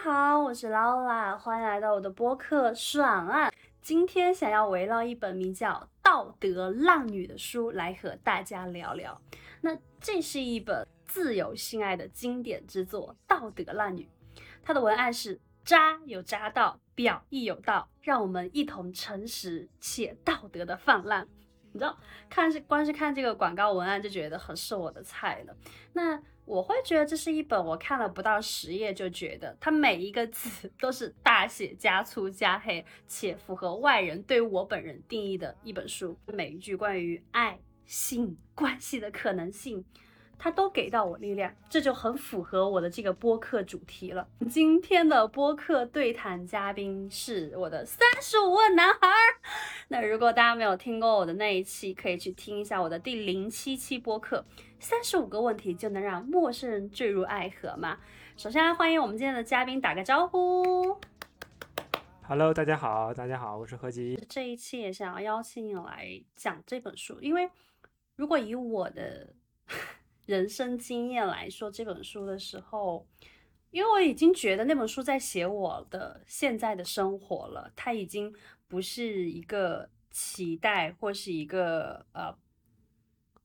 好，我是劳拉，欢迎来到我的播客爽啊！今天想要围绕一本名叫《道德浪女》的书来和大家聊聊。那这是一本自由性爱的经典之作，《道德浪女》。它的文案是渣有渣道，表亦有道，让我们一同诚实且道德的泛滥。你知道，看是光是看这个广告文案就觉得很是我的菜了。那我会觉得这是一本我看了不到十页就觉得它每一个字 都是大写加粗加黑，且符合外人对我本人定义的一本书。每一句关于爱、性关系的可能性。他都给到我力量，这就很符合我的这个播客主题了。今天的播客对谈嘉宾是我的三十五问男孩。那如果大家没有听过我的那一期，可以去听一下我的第零七期播客。三十五个问题就能让陌生人坠入爱河吗？首先来欢迎我们今天的嘉宾，打个招呼。Hello，大家好，大家好，我是何吉。这一期也想要邀请你来讲这本书，因为如果以我的。人生经验来说，这本书的时候，因为我已经觉得那本书在写我的现在的生活了，它已经不是一个期待或是一个呃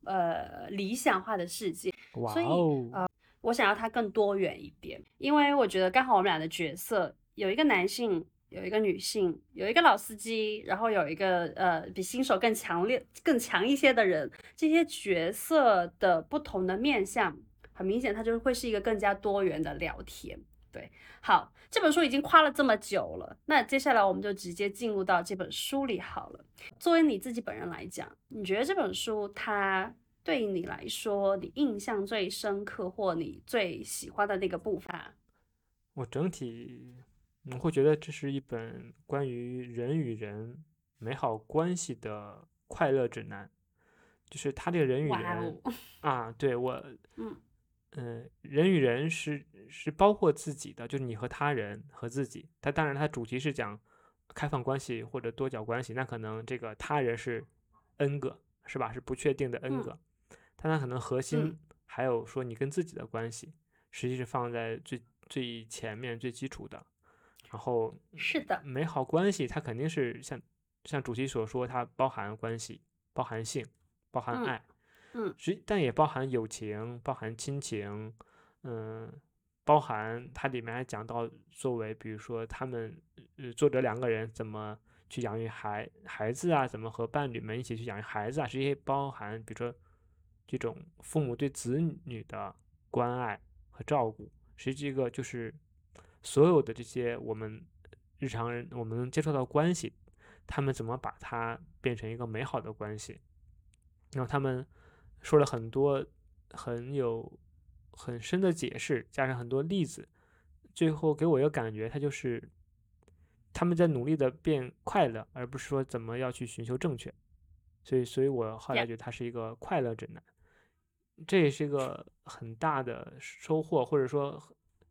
呃理想化的世界，所以呃，我想要它更多元一点，因为我觉得刚好我们俩的角色有一个男性。有一个女性，有一个老司机，然后有一个呃比新手更强烈、更强一些的人，这些角色的不同的面相，很明显，它就会是一个更加多元的聊天。对，好，这本书已经夸了这么久了，那接下来我们就直接进入到这本书里好了。作为你自己本人来讲，你觉得这本书它对你来说，你印象最深刻或你最喜欢的那个部分？我整体。我会觉得这是一本关于人与人美好关系的快乐指南，就是他这个人与人 啊，对我，嗯嗯，人与人是是包括自己的，就是你和他人和自己。他当然他主题是讲开放关系或者多角关系，那可能这个他人是 n 个，是吧？是不确定的 n 个，但他可能核心还有说你跟自己的关系，实际是放在最最前面最基础的。然后是的，美好关系它肯定是像像主席所说，它包含关系，包含性，包含爱，嗯，实但也包含友情，包含亲情，嗯，包含它里面还讲到作为，比如说他们作者两个人怎么去养育孩孩子啊，怎么和伴侣们一起去养育孩子啊，这些包含比如说这种父母对子女的关爱和照顾，实际这个就是。所有的这些我们日常人我们能接触到关系，他们怎么把它变成一个美好的关系？然后他们说了很多很有很深的解释，加上很多例子，最后给我一个感觉，他就是他们在努力的变快乐，而不是说怎么要去寻求正确。所以，所以我后来觉得他是一个快乐指南，这也是一个很大的收获，或者说。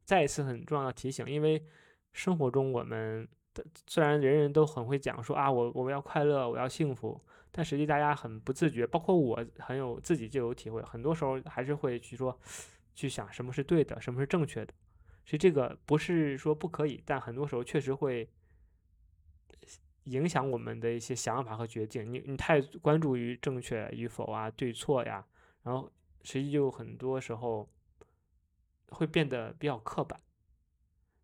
再一次很重要的提醒，因为生活中我们的虽然人人都很会讲说啊，我我们要快乐，我要幸福，但实际大家很不自觉，包括我很有自己就有体会，很多时候还是会去说去想什么是对的，什么是正确的。所以这个不是说不可以，但很多时候确实会影响我们的一些想法和决定。你你太关注于正确与否啊，对错呀，然后实际就很多时候。会变得比较刻板，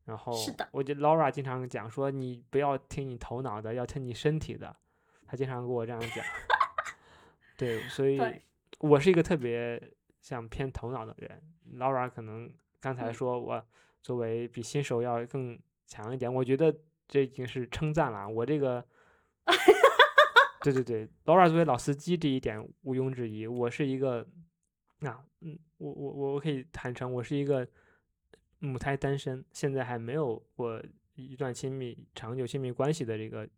然后是的，我觉得 Laura 经常讲说，你不要听你头脑的，要听你身体的。他经常跟我这样讲。对，所以我是一个特别像偏头脑的人。Laura 可能刚才说我作为比新手要更强一点，我觉得这已经是称赞了。我这个，对对对，Laura 作为老司机这一点毋庸置疑。我是一个。那嗯，我我我我可以坦诚，我是一个母胎单身，现在还没有过一段亲密长久亲密关系的这个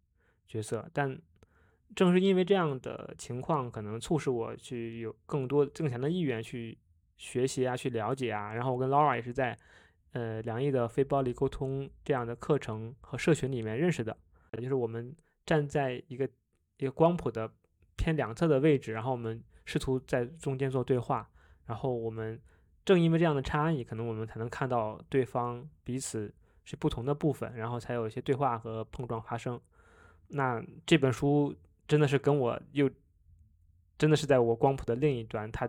角色。但正是因为这样的情况，可能促使我去有更多挣钱的意愿去学习啊，去了解啊。然后我跟 Laura 也是在呃两亿的非暴力沟通这样的课程和社群里面认识的，也就是我们站在一个一个光谱的偏两侧的位置，然后我们。试图在中间做对话，然后我们正因为这样的差异，可能我们才能看到对方彼此是不同的部分，然后才有一些对话和碰撞发生。那这本书真的是跟我又真的是在我光谱的另一端，它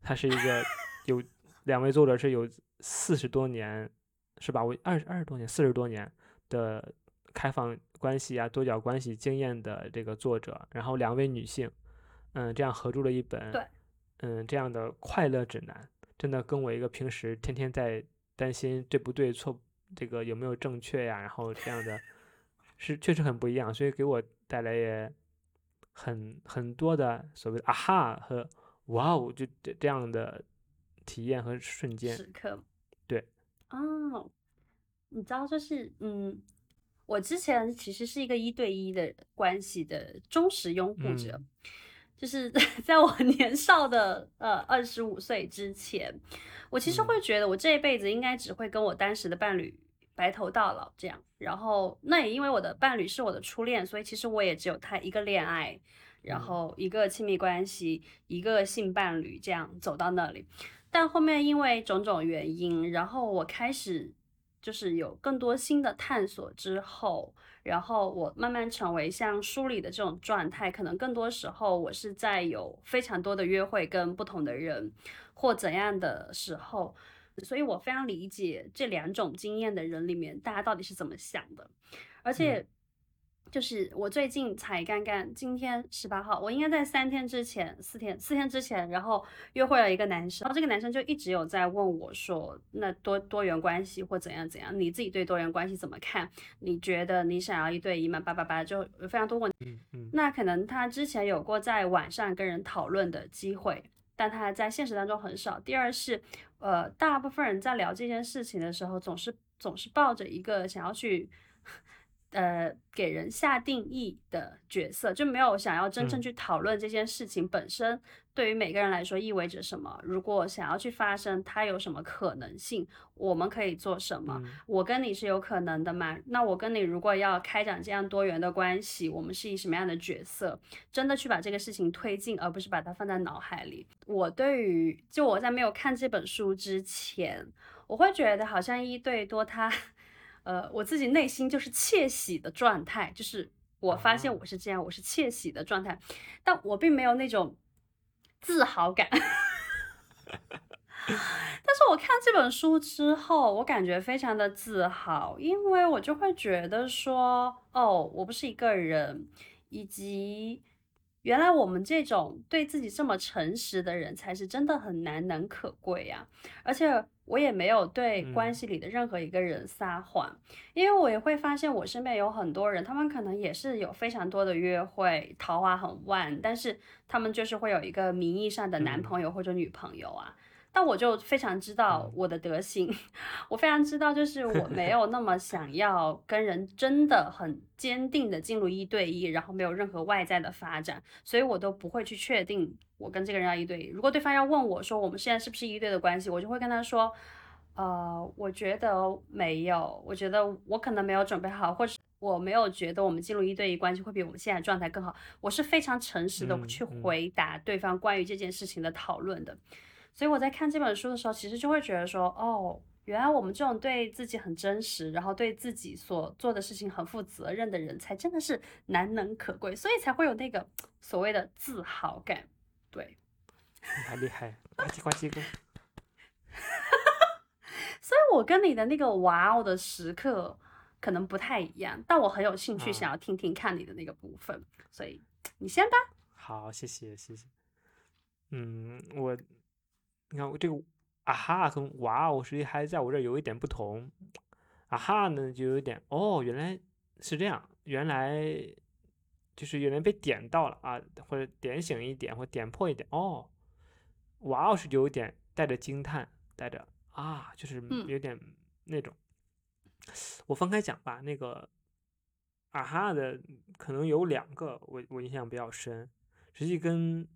它是一个 有两位作者是有四十多年是吧？我二二十多年四十多年的开放关系啊多角关系经验的这个作者，然后两位女性，嗯，这样合著了一本对，嗯这样的快乐指南，真的跟我一个平时天天在担心对不对错这个有没有正确呀，然后这样的。是确实很不一样，所以给我带来也很很多的所谓的啊哈和哇哦，就这这样的体验和瞬间时刻。对，哦，你知道，就是嗯，我之前其实是一个一对一的关系的忠实拥护者，就是 在我年少的呃二十五岁之前，我其实会觉得我这一辈子应该只会跟我当时的伴侣。白头到老这样，然后那也因为我的伴侣是我的初恋，所以其实我也只有他一个恋爱，然后一个亲密关系，一个性伴侣这样走到那里。但后面因为种种原因，然后我开始就是有更多新的探索之后，然后我慢慢成为像书里的这种状态，可能更多时候我是在有非常多的约会跟不同的人或怎样的时候。所以我非常理解这两种经验的人里面，大家到底是怎么想的。而且，就是我最近才刚刚今天十八号，我应该在三天之前、四天、四天之前，然后约会了一个男生，然后这个男生就一直有在问我说：“那多多元关系或怎样怎样，你自己对多元关系怎么看？你觉得你想要一对一吗？”叭叭叭，就非常多问。嗯嗯。那可能他之前有过在晚上跟人讨论的机会，但他在现实当中很少。第二是。呃，大部分人在聊这件事情的时候，总是总是抱着一个想要去，呃，给人下定义的角色，就没有想要真正去讨论这件事情本身。对于每个人来说意味着什么？如果想要去发生，它有什么可能性？我们可以做什么？我跟你是有可能的吗？那我跟你如果要开展这样多元的关系，我们是以什么样的角色？真的去把这个事情推进，而不是把它放在脑海里。我对于就我在没有看这本书之前，我会觉得好像一对多，他，呃，我自己内心就是窃喜的状态，就是我发现我是这样，我是窃喜的状态，但我并没有那种。自豪感，但是我看这本书之后，我感觉非常的自豪，因为我就会觉得说，哦，我不是一个人，以及原来我们这种对自己这么诚实的人，才是真的很难能可贵呀，而且。我也没有对关系里的任何一个人撒谎，因为我也会发现我身边有很多人，他们可能也是有非常多的约会，桃花很旺，但是他们就是会有一个名义上的男朋友或者女朋友啊。但我就非常知道我的德行，我非常知道，就是我没有那么想要跟人真的很坚定的进入一对一，然后没有任何外在的发展，所以我都不会去确定我跟这个人要一对一。如果对方要问我说我们现在是不是一对的关系，我就会跟他说，呃，我觉得没有，我觉得我可能没有准备好，或者我没有觉得我们进入一对一关系会比我们现在状态更好。我是非常诚实的去回答对方关于这件事情的讨论的。所以我在看这本书的时候，其实就会觉得说，哦，原来我们这种对自己很真实，然后对自己所做的事情很负责任的人，才真的是难能可贵，所以才会有那个所谓的自豪感。对，太厉害，呱唧呱唧呱。所以，我跟你的那个哇哦的时刻可能不太一样，但我很有兴趣想要听听看你的那个部分，所以你先吧。好，谢谢，谢谢。嗯，我。你看我这个啊哈跟哇哦，实际还在我这儿有一点不同。啊哈呢，就有点哦，原来是这样，原来就是有人被点到了啊，或者点醒一点，或点破一点。哦，哇哦是有点带着惊叹，带着啊，就是有点那种。我分开讲吧，那个啊哈的可能有两个，我我印象比较深，实际跟。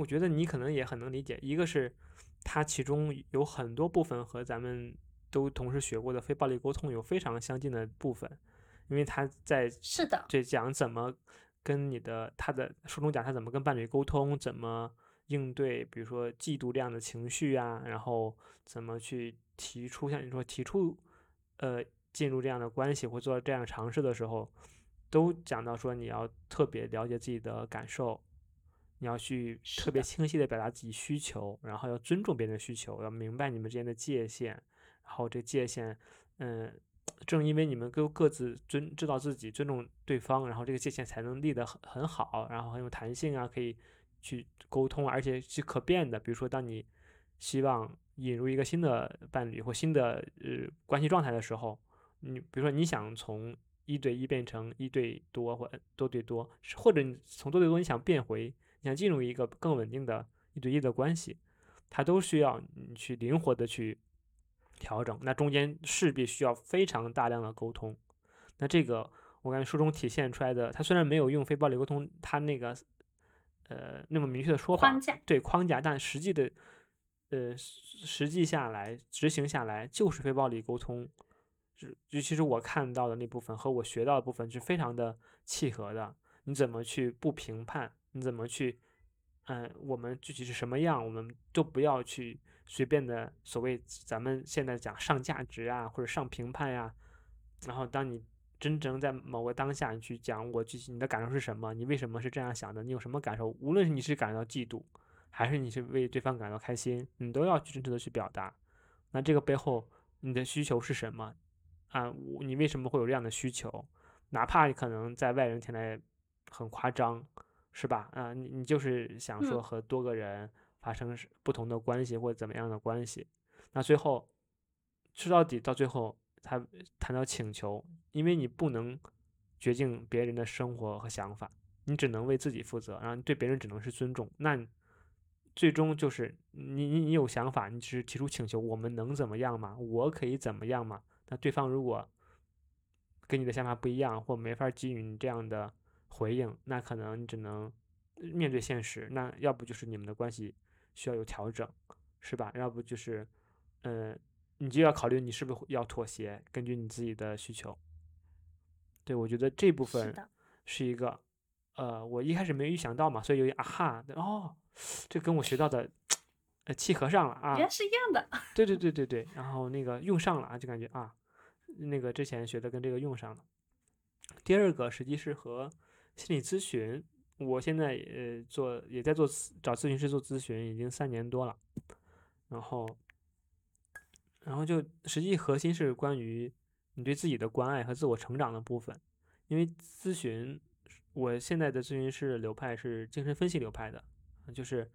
我觉得你可能也很能理解，一个是它其中有很多部分和咱们都同时学过的非暴力沟通有非常相近的部分，因为他在是的，这讲怎么跟你的他的书中讲他怎么跟伴侣沟通，怎么应对，比如说嫉妒这样的情绪啊，然后怎么去提出像你说提出呃进入这样的关系或做这样尝试的时候，都讲到说你要特别了解自己的感受，你要去特别清晰的表达自己需求，然后要尊重别人的需求，要明白你们之间的界限，然后这界限，嗯。正因为你们都各自尊知道自己尊重对方，然后这个界限才能立得很很好，然后很有弹性啊，可以去沟通，而且是可变的。比如说，当你希望引入一个新的伴侣或新的呃关系状态的时候，你比如说你想从一对一变成一对多或多对多，或者你从多对多你想变回你想进入一个更稳定的一对一的关系，它都需要你去灵活的去。调整，那中间势必需要非常大量的沟通。那这个我感觉书中体现出来的，它虽然没有用非暴力沟通，它那个呃那么明确的说法，对框架，但实际的呃实际下来执行下来就是非暴力沟通。就其实我看到的那部分和我学到的部分是非常的契合的。你怎么去不评判？你怎么去嗯，我们具体是什么样，我们都不要去。随便的所谓咱们现在讲上价值啊，或者上评判呀，然后当你真正在某个当下，你去讲我具体你的感受是什么，你为什么是这样想的，你有什么感受，无论是你是感到嫉妒，还是你是为对方感到开心，你都要去真诚的去表达。那这个背后你的需求是什么啊？你为什么会有这样的需求？哪怕你可能在外人听来很夸张，是吧？啊，你你就是想说和多个人。发生不同的关系或者怎么样的关系，那最后说到底，到最后他谈到请求，因为你不能决定别人的生活和想法，你只能为自己负责，然后对别人只能是尊重。那最终就是你你你有想法，你只是提出请求，我们能怎么样吗？我可以怎么样吗？那对方如果跟你的想法不一样，或没法给予你这样的回应，那可能你只能面对现实。那要不就是你们的关系。需要有调整，是吧？要不就是，嗯，你就要考虑你是不是要妥协，根据你自己的需求。对我觉得这部分是一个，呃，我一开始没有预想到嘛，所以有点啊哈，哦，这跟我学到的，呃，契合上了啊，原来是一样的。对对对对对，然后那个用上了啊，就感觉啊，那个之前学的跟这个用上了。第二个实际是和心理咨询。我现在呃做也在做找咨询师做咨询，已经三年多了，然后，然后就实际核心是关于你对自己的关爱和自我成长的部分。因为咨询，我现在的咨询师流派是精神分析流派的，就是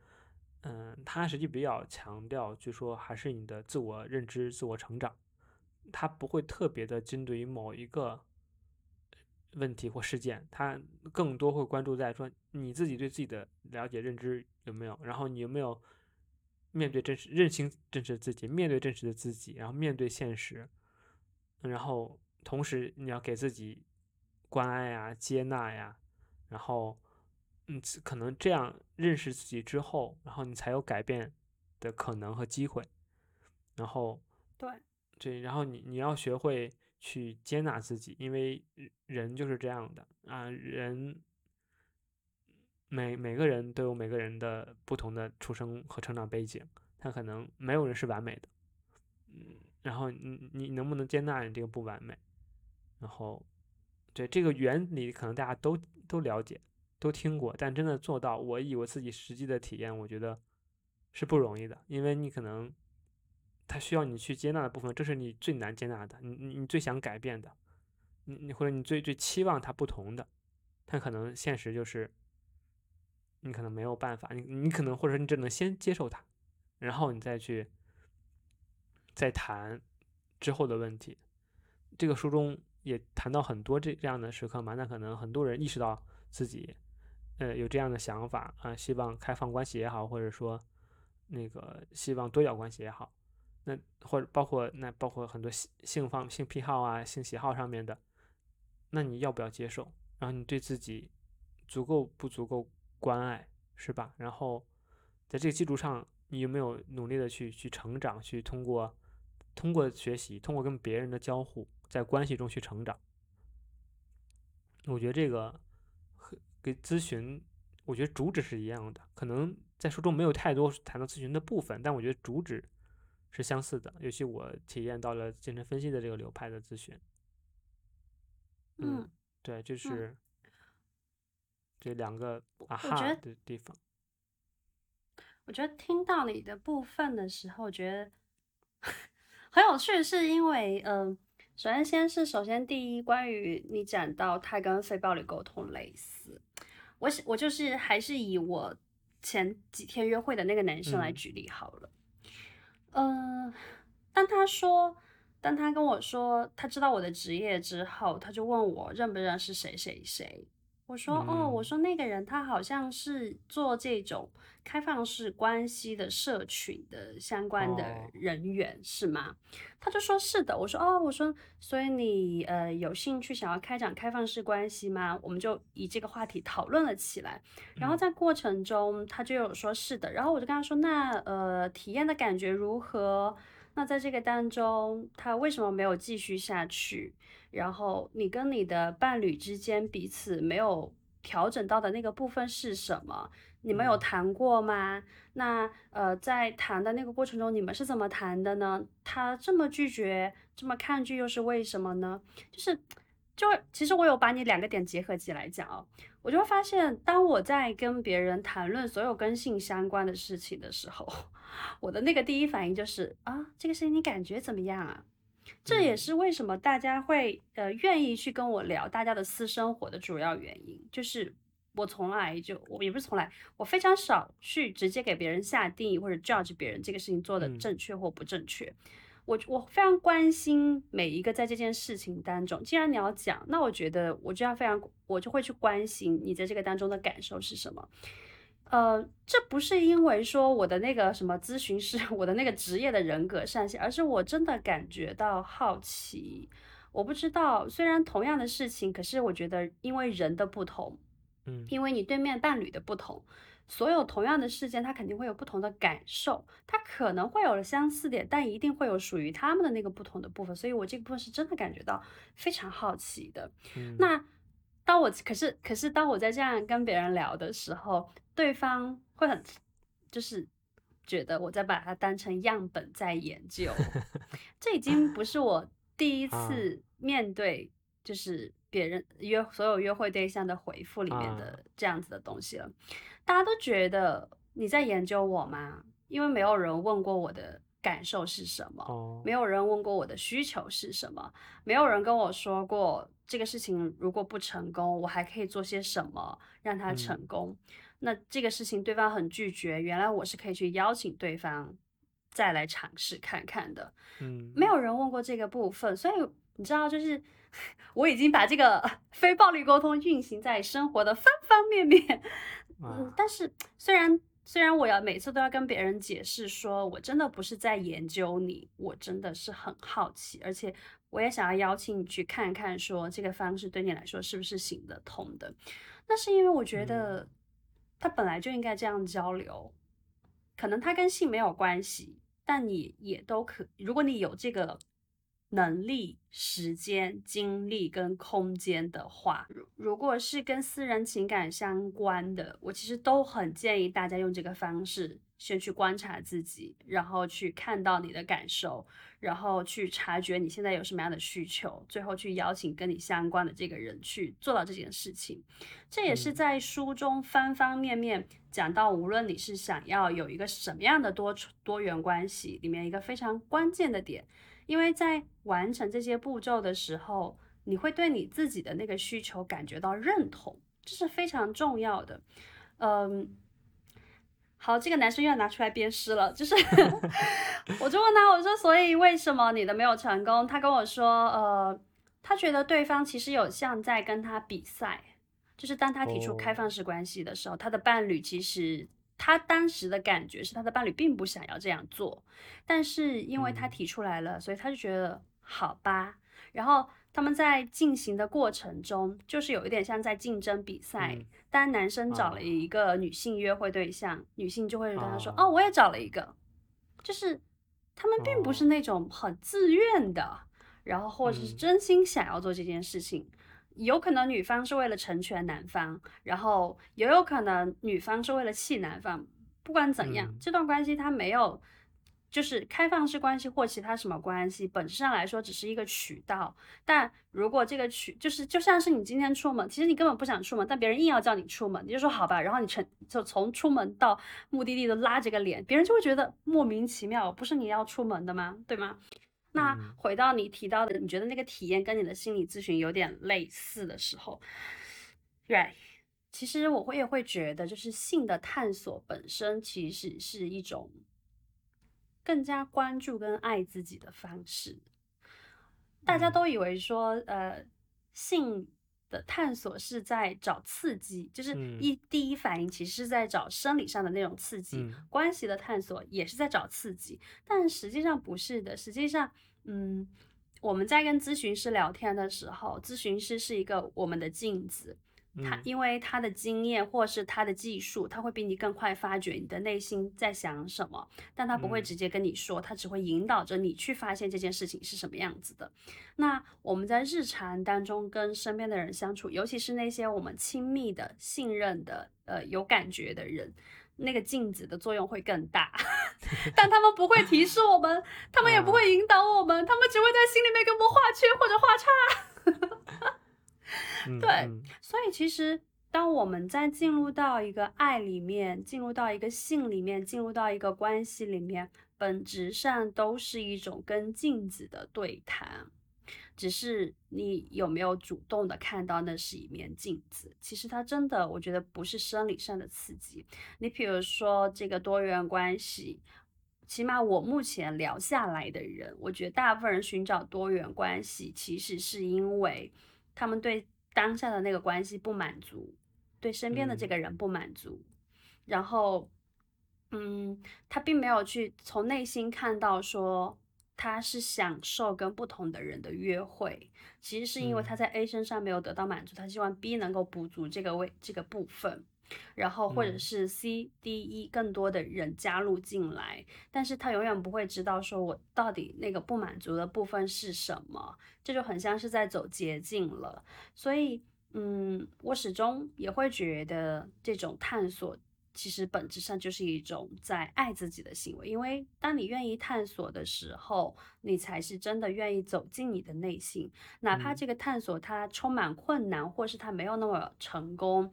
嗯，他实际比较强调，就说还是你的自我认知、自我成长，他不会特别的针对于某一个。问题或事件，他更多会关注在说你自己对自己的了解认知有没有，然后你有没有面对真实、认清真实的自己，面对真实的自己，然后面对现实，然后同时你要给自己关爱呀、接纳呀，然后嗯，可能这样认识自己之后，然后你才有改变的可能和机会，然后对对，然后你你要学会。去接纳自己，因为人就是这样的啊，人每每个人都有每个人的不同的出生和成长背景，他可能没有人是完美的，嗯，然后你你能不能接纳你这个不完美？然后对这个原理可能大家都都了解，都听过，但真的做到，我以我自己实际的体验，我觉得是不容易的，因为你可能。他需要你去接纳的部分，这是你最难接纳的，你你你最想改变的，你你或者你最最期望他不同的，他可能现实就是，你可能没有办法，你你可能或者你只能先接受他，然后你再去再谈之后的问题。这个书中也谈到很多这这样的时刻嘛，那可能很多人意识到自己呃有这样的想法啊，希望开放关系也好，或者说那个希望多角关系也好。那或者包括那包括很多性性方性癖好啊性喜好上面的，那你要不要接受？然后你对自己足够不足够关爱是吧？然后在这个基础上，你有没有努力的去去成长？去通过通过学习，通过跟别人的交互，在关系中去成长？我觉得这个和给咨询，我觉得主旨是一样的。可能在书中没有太多谈到咨询的部分，但我觉得主旨。是相似的，尤其我体验到了精神分析的这个流派的咨询。嗯，对，就是这两个啊哈的地方。我觉得听到你的部分的时候，我觉得 很有趣，是因为，嗯、首先先是首先第一，关于你讲到他跟非暴力沟通类似，我是我就是还是以我前几天约会的那个男生来嗯举例好了，嗯、当他说。当他跟我说他知道我的职业之后，他就问我认不认识谁谁谁。我说哦，我嗯说那个人他好像是做这种开放式关系的社群的相关的哦人员，是吗？他就说是的。我说哦，我说所以你呃有兴趣想要开展开放式关系吗？我们就以这个话题讨论了起来。然后嗯在过程中，他就有说是的，然后我就跟他说，那呃体验的感觉如何？那在这个当中，他为什么没有继续下去？然后你跟你的伴侣之间彼此没有调整到的那个部分是什么？你们有嗯谈过吗？那呃，在谈的那个过程中，你们是怎么谈的呢？他这么拒绝，这么抗拒，又是为什么呢？就是，就其实我有把你两个点结合起来讲哦，我就会发现，当我在跟别人谈论所有跟性相关的事情的时候，我的那个第一反应就是啊，这个事情你感觉怎么样啊？这也嗯是为什么大家会呃愿意去跟我聊大家的私生活的主要原因，就是我从来就我也不是从来，我非常少去直接给别人下定义或者 judge 别人这个事情做的嗯正确或不正确。我我非常关心每一个在这件事情当中，既然你要讲，那我觉得我就要非常，我就会去关心你在这个当中的感受是什么。呃，这不是因为说我的那个什么咨询师，我的那个职业的人格上线，而是我真的感觉到好奇。我不知道，虽然同样的事情，可是我觉得因为人的不同，嗯因为你对面伴侣的不同，所有同样的事件，他肯定会有不同的感受，他可能会有了相似点，但一定会有属于他们的那个不同的部分，所以我这个部分是真的感觉到非常好奇的。嗯那当我可是可是当我在这样跟别人聊的时候，对方会很就是觉得我在把它当成样本在研究，这已经不是我第一啊次面对就是别人约所有约会对象的回复里面啊的这样子的东西了。大家都觉得你在研究我吗？因为没有人问过我的感受是什么。哦没有人问过我的需求是什么，没有人跟我说过这个事情如果不成功，我还可以做些什么让它成嗯功。那这个事情对方很拒绝，原来我是可以去邀请对方再来尝试看看的。嗯没有人问过这个部分，所以你知道，就是 我已经把这个 非暴力沟通运行在生活的方方面面。嗯啊，但是虽然虽然我要每次都要跟别人解释说，我真的不是在研究你，我真的是很好奇，而且我也想要邀请你去看看，说这个方式对你来说是不是行得通的。那是因为我觉嗯得他本来就应该这样交流，可能他跟性没有关系，但你也都可，如果你有这个能力、时间、精力跟空间的话，如如果是跟私人情感相关的，我其实都很建议大家用这个方式先去观察自己，然后去看到你的感受，然后去察觉你现在有什么样的需求，最后去邀请跟你相关的这个人去做到这件事情。这也是嗯在书中方方面面讲到，无论你是想要有一个什么样的多多元关系，里面一个非常关键的点，因为在完成这些步骤的时候，你会对你自己的那个需求感觉到认同，这是非常重要的。嗯，好，这个男生又要拿出来鞭尸了，就是 我就问他，我说，所以为什么你的没有成功？他跟我说，呃，他觉得对方其实有像在跟他比赛，就是当他提出开哦放式关系的时候，他的伴侣其实他当时的感觉是他的伴侣并不想要这样做，但是因为他嗯提出来了，所以他就觉得好吧。然后他们在进行的过程中，就是有一点像在竞争比赛。嗯当男生找了啊一个女性约会对象，女性就会跟他说：“啊哦，我也找了一个。”就是他们并不是哦那种很自愿的，然后或者是嗯真心想要做这件事情。有可能女方是为了成全男方，然后也有可能女方是为了气男方。不管怎样，嗯这段关系他没有就是开放式关系或其他什么关系，本质上来说只是一个渠道。但如果这个渠就是就像是你今天出门，其实你根本不想出门，但别人硬要叫你出门，你就说好吧，然后你成就从出门到目的地都拉着个脸，别人就会觉得莫名其妙，不是你要出门的吗？对吗？那回到你提到的，你觉得那个体验跟你的心理咨询有点类似的时候，对，其实我会也会觉得，就是性的探索本身其实是一种。更加关注跟爱自己的方式，大家都以为说，呃，性的探索是在找刺激，就是一第一反应其实是在找生理上的那种刺激，关系的探索也是在找刺激，但实际上不是的。实际上，嗯，我们在跟咨询师聊天的时候，咨询师是一个我们的镜子。他因为他的经验或是他的技术，他会比你更快发觉你的内心在想什么，但他不会直接跟你说，他只会引导着你去发现这件事情是什么样子的。那我们在日常当中跟身边的人相处，尤其是那些我们亲密的、信任的、呃有感觉的人，那个镜子的作用会更大。但他们不会提示我们，他们也不会引导我们，他们只会在心里面给我们画圈或者画叉。对，所以其实当我们在进入到一个爱里面，进入到一个性里面，进入到一个关系里面，本质上都是一种跟镜子的对谈，只是你有没有主动的看到那是一面镜子。其实它真的，我觉得不是生理上的刺激。你比如说这个多元关系，起码我目前聊下来的人，我觉得大部分人寻找多元关系，其实是因为。他们对当下的那个关系不满足，对身边的这个人不满足，然后，嗯，他并没有去从内心看到说他是享受跟不同的人的约会，其实是因为他在 A 身上没有得到满足，他希望 B 能够补足这个位这个部分。然后或者是 C、D、E 更多的人加入进来，但是他永远不会知道说我到底那个不满足的部分是什么，这就很像是在走捷径了。所以，嗯，我始终也会觉得这种探索其实本质上就是一种在爱自己的行为，因为当你愿意探索的时候，你才是真的愿意走进你的内心，哪怕这个探索它充满困难，或是它没有那么成功。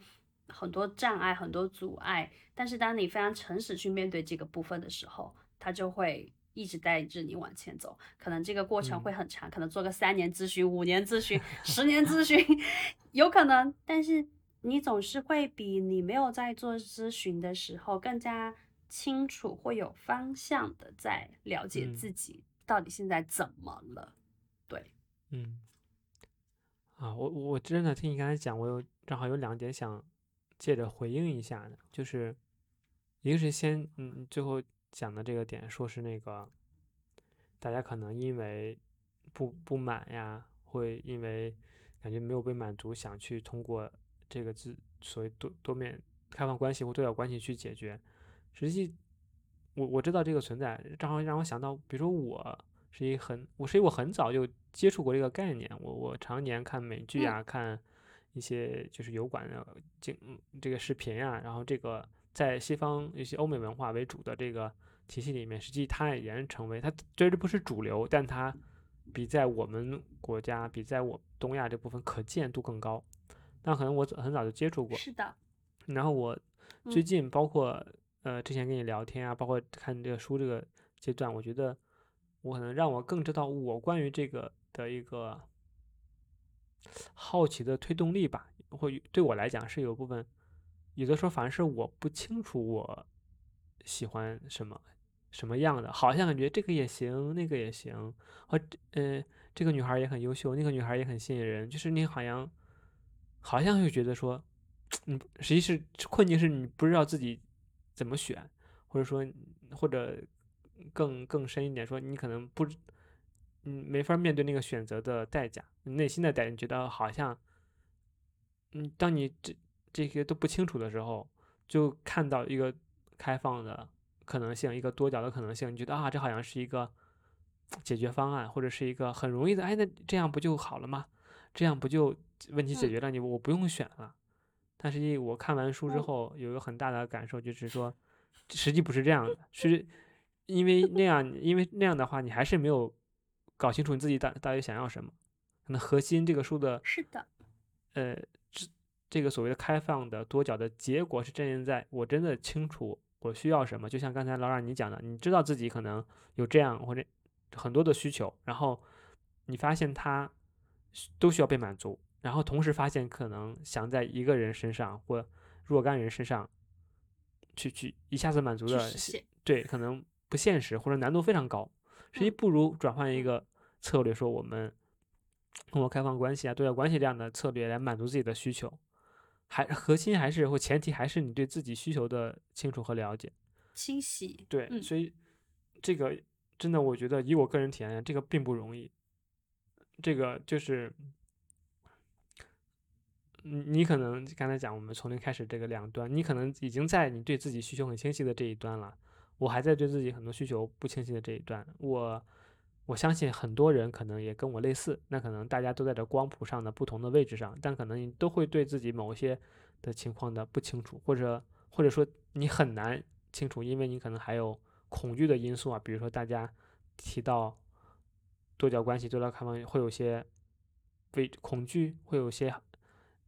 很多障碍，很多阻碍，但是当你非常诚实去面对这个部分的时候，它就会一直带着你往前走。可能这个过程会很长，可能做个三年咨询、五年咨询、十年咨询，有可能。但是你总是会比你没有在做咨询的时候更加清楚，会有方向的在了解自己到底现在怎么了。对，嗯，啊，我我真的听你刚才讲，我有正好有两点想。借着回应一下呢，就是一个是先嗯最后讲的这个点，说是那个大家可能因为不不满呀，会因为感觉没有被满足，想去通过这个自所谓多多面开放关系或多角关系去解决。实际我我知道这个存在，正好让我想到，比如说我是一很我是一我很早就接触过这个概念，我我常年看美剧啊看。一些就是油管的经这个视频啊，然后这个在西方一些欧美文化为主的这个体系里面，实际它也成为它虽然不是主流，但它比在我们国家，比在我东亚这部分可见度更高。那可能我很早就接触过，是的。然后我最近包括呃之前跟你聊天啊，包括看这个书这个阶段，我觉得我可能让我更知道我关于这个的一个。好奇的推动力吧，或对我来讲是有部分，有的时候反而是我不清楚我喜欢什么什么样的，好像感觉这个也行，那个也行，或呃这个女孩也很优秀，那个女孩也很吸引人，就是你好像好像会觉得说，嗯，实际是困境是你不知道自己怎么选，或者说或者更更深一点说，你可能不。嗯，没法面对那个选择的代价，你内心的代价，觉得好像，嗯，当你这这些都不清楚的时候，就看到一个开放的可能性，一个多角的可能性，你觉得啊，这好像是一个解决方案，或者是一个很容易的，哎，那这样不就好了吗？这样不就问题解决了？你我不用选了。但是，我看完书之后，有一个很大的感受，就是说，实际不是这样的，是因为那样，因为那样的话，你还是没有搞清楚你自己到到底想要什么。可能核心这个书的，是的，呃，这这个所谓的开放的多角的结果是站现在我真的清楚我需要什么。就像刚才老让你讲的，你知道自己可能有这样或者很多的需求，然后你发现它都需要被满足，然后同时发现可能想在一个人身上或若干人身上去去一下子满足的，对，可能不现实或者难度非常高。实际不如转换一个策略，说我们。通过开放关系啊、对外关系这样的策略来满足自己的需求，还核心还是或前提还是你对自己需求的清楚和了解、清晰。对，所以这个真的，我觉得以我个人体验，这个并不容易。这个就是，你你可能刚才讲，我们从零开始这个两端，你可能已经在你对自己需求很清晰的这一端了，我还在对自己很多需求不清晰的这一端，我。我相信很多人可能也跟我类似，那可能大家都在这光谱上的不同的位置上，但可能你都会对自己某些的情况的不清楚，或者或者说你很难清楚，因为你可能还有恐惧的因素啊，比如说大家提到多角关系、多角开放，会有些畏恐惧，会有些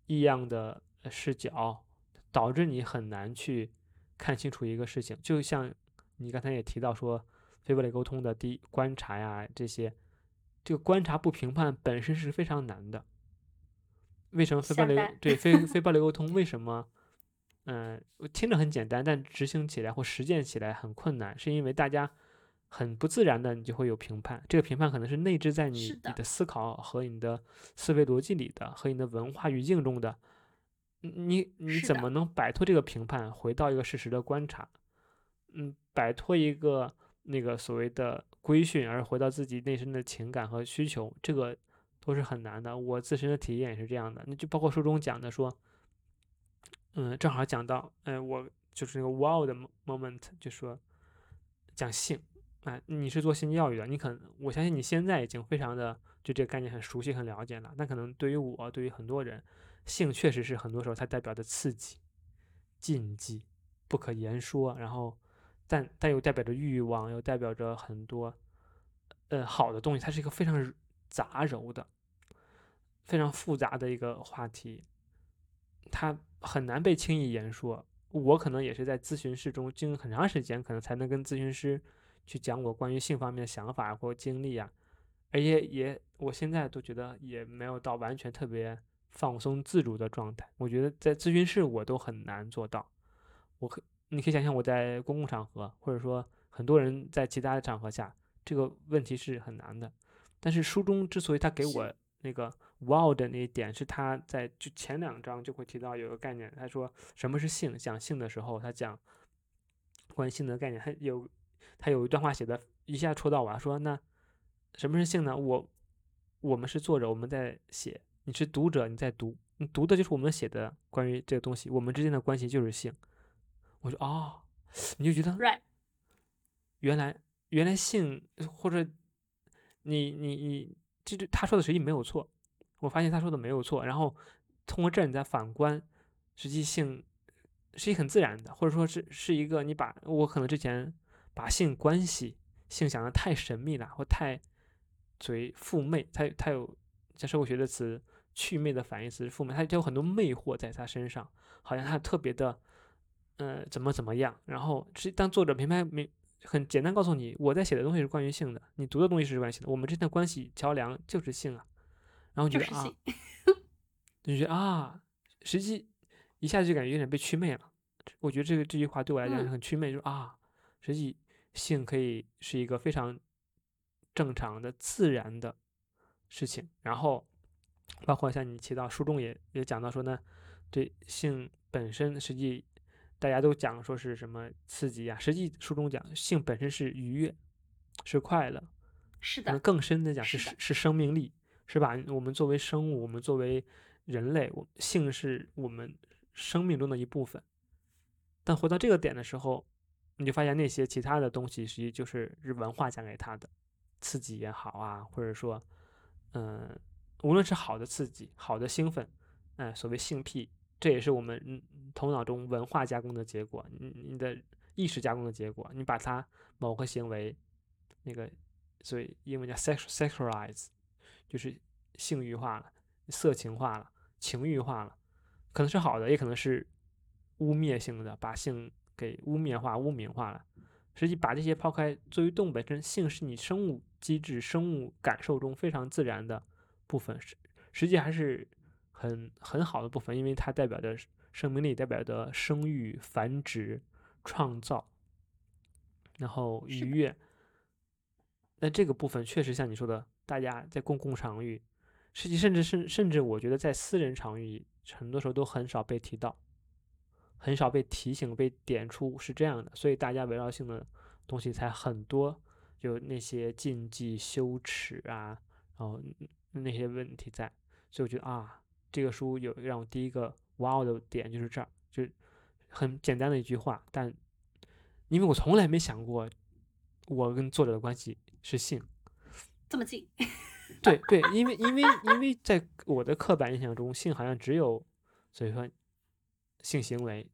异样的视角，导致你很难去看清楚一个事情。就像你刚才也提到说。非暴力沟通的第一观察呀，这些，这个观察不评判本身是非常难的。为什么非暴力对非非暴力沟通为什么，嗯，听着很简单，但执行起来或实践起来很困难？是因为大家很不自然的，你就会有评判。这个评判可能是内置在你你的思考和你的思维逻辑里的，和你的文化语境中的。你你怎么能摆脱这个评判，回到一个事实的观察？嗯，摆脱一个。那个所谓的规训，而回到自己内心的情感和需求，这个都是很难的。我自身的体验也是这样的。那就包括书中讲的说，嗯，正好讲到，嗯，我就是那个 wow 的 moment，就说讲性，哎，你是做性教育的，你可能我相信你现在已经非常的对这个概念很熟悉、很了解了。那可能对于我，对于很多人，性确实是很多时候它代表的刺激、禁忌、不可言说，然后。但但又代表着欲望，又代表着很多，呃，好的东西。它是一个非常杂糅的、非常复杂的一个话题，它很难被轻易言说。我可能也是在咨询室中经很长时间，可能才能跟咨询师去讲我关于性方面的想法或经历啊。而且也，我现在都觉得也没有到完全特别放松自如的状态。我觉得在咨询室我都很难做到，我可。你可以想象我在公共场合，或者说很多人在其他的场合下，这个问题是很难的。但是书中之所以他给我那个 wow 的那一点，是他在就前两章就会提到有个概念，他说什么是性？讲性的时候，他讲关于性的概念，他有他有一段话写的一下戳到我，说那什么是性呢？我我们是作者，我们在写，你是读者，你在读，你读的就是我们写的关于这个东西，我们之间的关系就是性。我说哦，你就觉得，原来原来性或者你你你，这这他说的实际没有错，我发现他说的没有错。然后通过这你再反观，实际性是一很自然的，或者说是是一个你把我可能之前把性关系性想的太神秘了，或太嘴负媚，他他有在社会学的词祛魅的反义词附媚，他就有很多魅惑在他身上，好像他特别的。呃，怎么怎么样？然后是当作者平白没很简单告诉你，我在写的东西是关于性的，你读的东西是关于性的，我们之间的关系桥梁就是性啊。然后觉得啊，就觉得啊，实际一下子就感觉有点被祛魅了。我觉得这个这句话对我来讲很祛魅，就是啊，实际性可以是一个非常正常的、自然的事情。然后包括像你提到书中也也讲到说呢，对性本身实际。大家都讲说是什么刺激啊？实际书中讲性本身是愉悦，是快乐，是的。更深的讲是是生命力，是吧？我们作为生物，我们作为人类，我性是我们生命中的一部分。但回到这个点的时候，你就发现那些其他的东西，实际就是是文化讲给他的刺激也好啊，或者说，嗯，无论是好的刺激、好的兴奋，哎，所谓性癖。这也是我们头脑中文化加工的结果。你你的意识加工的结果。你把它某个行为，那个所以英文叫 sex sexualize，就是性欲化了、色情化了、情欲化了，可能是好的，也可能是污蔑性的，把性给污蔑化、污名化了。实际把这些抛开，作为动物本身，性是你生物机制、生物感受中非常自然的部分，实实际还是很很好的部分，因为它代表着生命力，代表着生育、繁殖、创造，然后愉悦。那这个部分确实像你说的，大家在公共场域，实际甚至甚甚至我觉得在私人场域，很多时候都很少被提到。很少被提醒、被点出是这样的，所以大家围绕性的东西才很多，就那些禁忌、羞耻啊，然后那些问题在。所以我觉得啊，这个书有让我第一个哇哦的点就是这儿，就很简单的一句话，但因为我从来没想过我跟作者的关系是性这么近。对对，因为因为因为在我的刻板印象中，性好像只有，所以说性行为。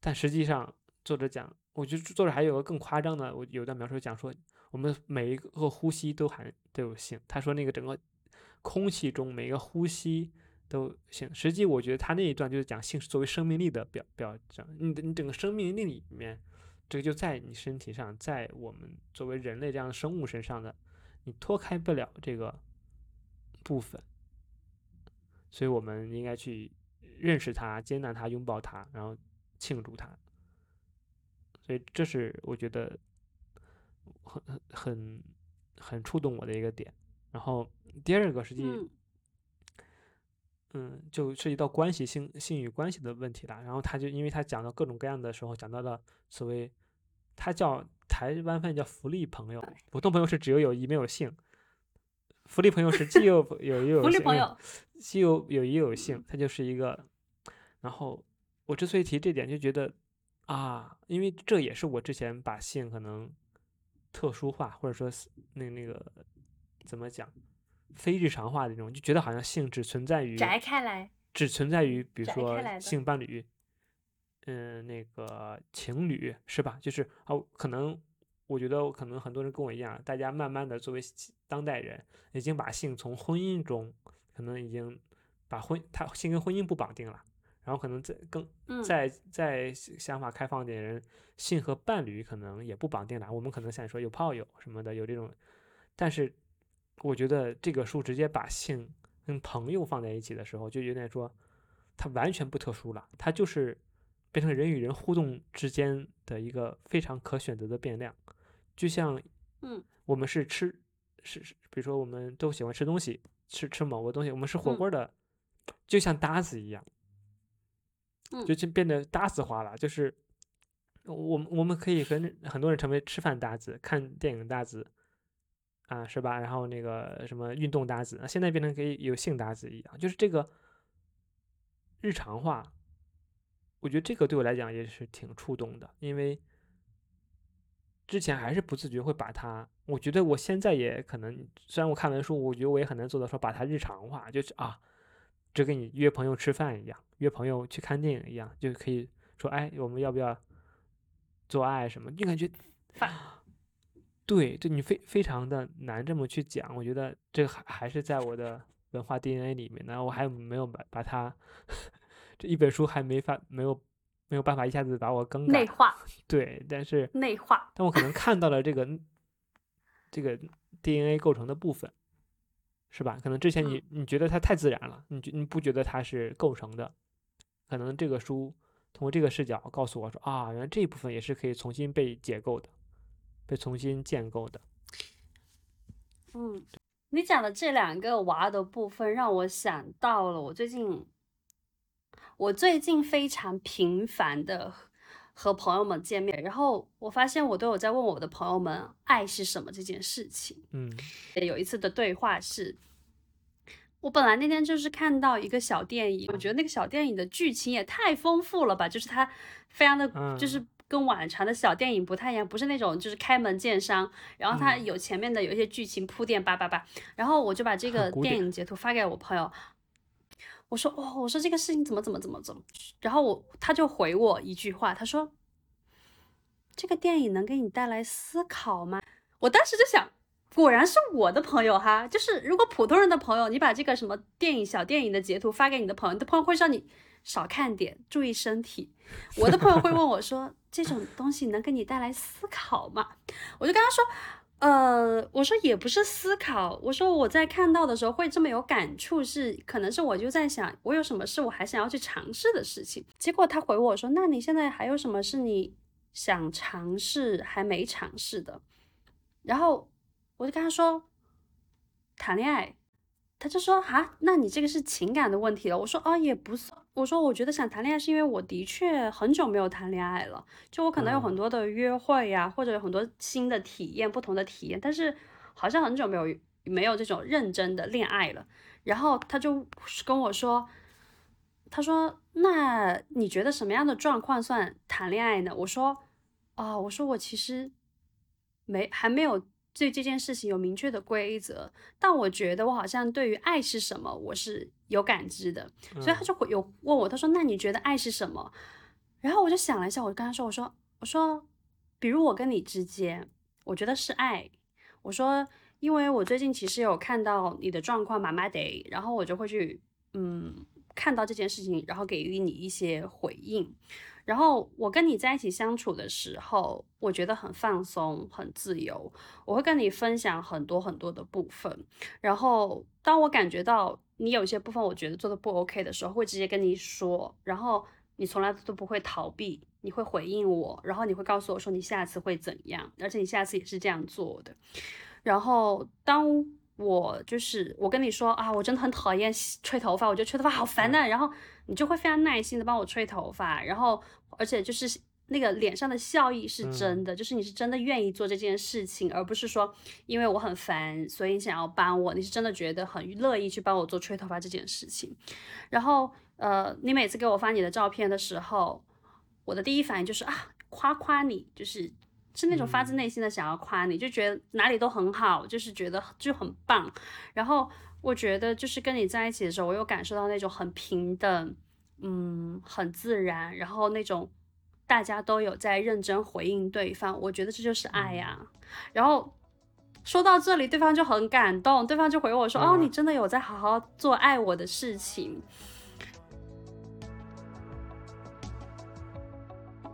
但实际上，作者讲，我觉得作者还有个更夸张的，我有段描述讲说，我们每一个呼吸都含都有性。他说那个整个空气中每个呼吸都性。实际我觉得他那一段就是讲性是作为生命力的表表征。你的你整个生命力里面，这个就在你身体上，在我们作为人类这样的生物身上的，你脱开不了这个部分。所以我们应该去。认识他，接纳他，拥抱他，然后庆祝他，所以这是我觉得很很很很触动我的一个点。然后第二个实际，嗯，就涉及到关系性性与关系的问题了。然后他就因为他讲到各种各样的时候，讲到了所谓他叫台湾翻译叫福利朋友，普通朋友是只有友谊没有性，福利朋友是既有有又有性，既有有谊有性，他就是一个。然后我之所以提这点，就觉得啊，因为这也是我之前把性可能特殊化，或者说那那个怎么讲非日常化的这种，就觉得好像性只存在于摘开来，只存在于比如说性伴侣，嗯，那个情侣是吧？就是啊，可能我觉得可能很多人跟我一样，大家慢慢的作为当代人，已经把性从婚姻中可能已经把婚他性跟婚姻不绑定了。然后可能再更再再想法开放点人，性和伴侣可能也不绑定了。我们可能想说有炮友什么的，有这种。但是我觉得这个书直接把性跟朋友放在一起的时候，就有点说它完全不特殊了，它就是变成人与人互动之间的一个非常可选择的变量。就像嗯，我们是吃是是，比如说我们都喜欢吃东西，吃吃某个东西，我们是火锅的，就像搭子一样。就就变得搭子化了，就是我我们可以跟很多人成为吃饭搭子、看电影搭子啊，是吧？然后那个什么运动搭子，现在变成可以有性搭子一样，就是这个日常化。我觉得这个对我来讲也是挺触动的，因为之前还是不自觉会把它，我觉得我现在也可能，虽然我看完书，我觉得我也很难做到说把它日常化，就是啊。就跟你约朋友吃饭一样，约朋友去看电影一样，就可以说，哎，我们要不要做爱什么？你感觉，对，这你非非常的难这么去讲。我觉得这个还还是在我的文化 DNA 里面呢，我还没有把把它这一本书还没法没有没有办法一下子把我更内化。对，但是内化，但我可能看到了这个这个 DNA 构成的部分。是吧？可能之前你你觉得它太自然了，你觉你不觉得它是构成的？可能这个书通过这个视角告诉我说啊，原来这一部分也是可以重新被解构的，被重新建构的。嗯，你讲的这两个娃的部分让我想到了我最近，我最近非常频繁的和朋友们见面，然后我发现我都有在问我的朋友们爱是什么这件事情。嗯，有一次的对话是，我本来那天就是看到一个小电影，我觉得那个小电影的剧情也太丰富了吧，就是它非常的，就是跟往常的小电影不太一样，不是那种就是开门见山，然后它有前面的有一些剧情铺垫叭叭叭，然后我就把这个电影截图发给我朋友。我说哦，我说这个事情怎么怎么怎么怎么，然后我他就回我一句话，他说这个电影能给你带来思考吗？我当时就想，果然是我的朋友哈，就是如果普通人的朋友，你把这个什么电影小电影的截图发给你的朋友，你的朋友会让你少看点，注意身体。我的朋友会问我说，这种东西能给你带来思考吗？我就跟他说。呃，我说也不是思考，我说我在看到的时候会这么有感触，是可能是我就在想，我有什么事我还想要去尝试的事情。结果他回我说，那你现在还有什么是你想尝试还没尝试的？然后我就跟他说，谈恋爱。他就说啊，那你这个是情感的问题了。我说啊，也不算。我说我觉得想谈恋爱是因为我的确很久没有谈恋爱了，就我可能有很多的约会呀，或者有很多新的体验，不同的体验，但是好像很久没有没有这种认真的恋爱了。然后他就跟我说，他说那你觉得什么样的状况算谈恋爱呢？我说啊，我说我其实没还没有。对这件事情有明确的规则，但我觉得我好像对于爱是什么，我是有感知的，所以他就会有问我，他说：“那你觉得爱是什么？”然后我就想了一下，我就跟他说：“我说，我说，比如我跟你之间，我觉得是爱。我说，因为我最近其实有看到你的状况，麻麻得，然后我就会去，嗯，看到这件事情，然后给予你一些回应。”然后我跟你在一起相处的时候，我觉得很放松、很自由。我会跟你分享很多很多的部分。然后当我感觉到你有些部分我觉得做的不 OK 的时候，会直接跟你说。然后你从来都不会逃避，你会回应我。然后你会告诉我说你下次会怎样，而且你下次也是这样做的。然后当我就是我跟你说啊，我真的很讨厌吹头发，我觉得吹头发好烦呐。然后。你就会非常耐心的帮我吹头发，然后而且就是那个脸上的笑意是真的，就是你是真的愿意做这件事情，而不是说因为我很烦，所以你想要帮我，你是真的觉得很乐意去帮我做吹头发这件事情。然后呃，你每次给我发你的照片的时候，我的第一反应就是啊，夸夸你，就是是那种发自内心的想要夸你，就觉得哪里都很好，就是觉得就很棒，然后。我觉得就是跟你在一起的时候，我有感受到那种很平等，嗯，很自然，然后那种大家都有在认真回应对方，我觉得这就是爱呀。然后说到这里，对方就很感动，对方就回我说：“哦，你真的有在好好做爱我的事情。”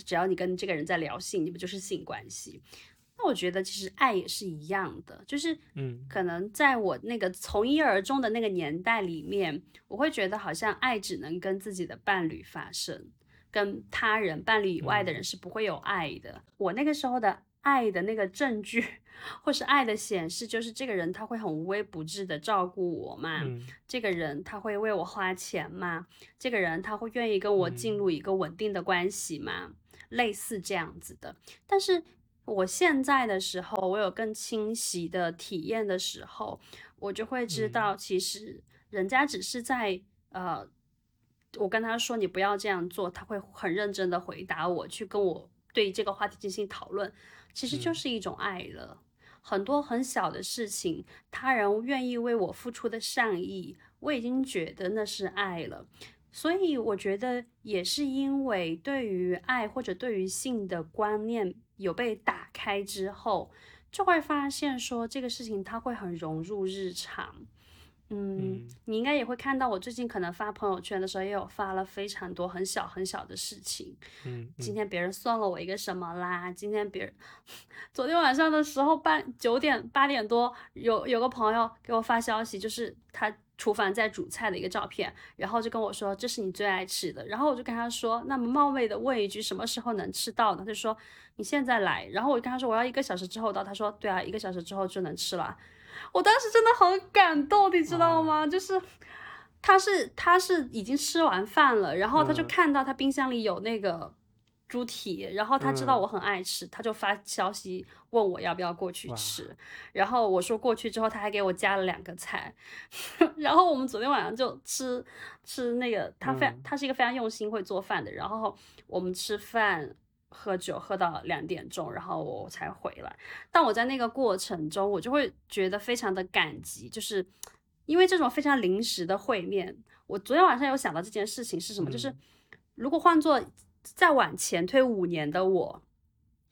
只要你跟这个人在聊性，你不就是性关系。那我觉得其实爱也是一样的，就是，嗯，可能在我那个从一而终的那个年代里面，我会觉得好像爱只能跟自己的伴侣发生，跟他人伴侣以外的人是不会有爱的。我那个时候的爱的那个证据，或是爱的显示，就是这个人他会很无微不至的照顾我嘛，这个人他会为我花钱嘛，这个人他会愿意跟我进入一个稳定的关系嘛，类似这样子的，但是。我现在的时候，我有更清晰的体验的时候，我就会知道，其实人家只是在呃，我跟他说你不要这样做，他会很认真的回答我，去跟我对这个话题进行讨论，其实就是一种爱了。很多很小的事情，他人愿意为我付出的善意，我已经觉得那是爱了。所以我觉得也是因为对于爱或者对于性的观念。有被打开之后，就会发现说这个事情它会很融入日常。嗯，你应该也会看到我最近可能发朋友圈的时候，也有发了非常多很小很小的事情。嗯，今天别人送了我一个什么啦？今天别人 昨天晚上的时候，半九点八点多，有有个朋友给我发消息，就是他。厨房在煮菜的一个照片，然后就跟我说这是你最爱吃的，然后我就跟他说，那么冒昧的问一句，什么时候能吃到呢？他就说你现在来，然后我就跟他说我要一个小时之后到，他说对啊，一个小时之后就能吃了。我当时真的很感动，你知道吗？就是他是他是已经吃完饭了，然后他就嗯。看到他冰箱里有那个猪蹄，然后他知道嗯。我很爱吃，他就发消息问我要不要过去吃，然后我说过去之后，他还给我加了两个菜，然后我们昨天晚上就吃吃那个，他非他是一个非常用心会做饭的，然后我们吃饭。喝酒喝到两点钟，然后我才回来。但我在那个过程中，我就会觉得非常的感激，就是因为这种非常临时的会面。我昨天晚上有想到这件事情是什么，就是嗯如果换做再往前推五年的我，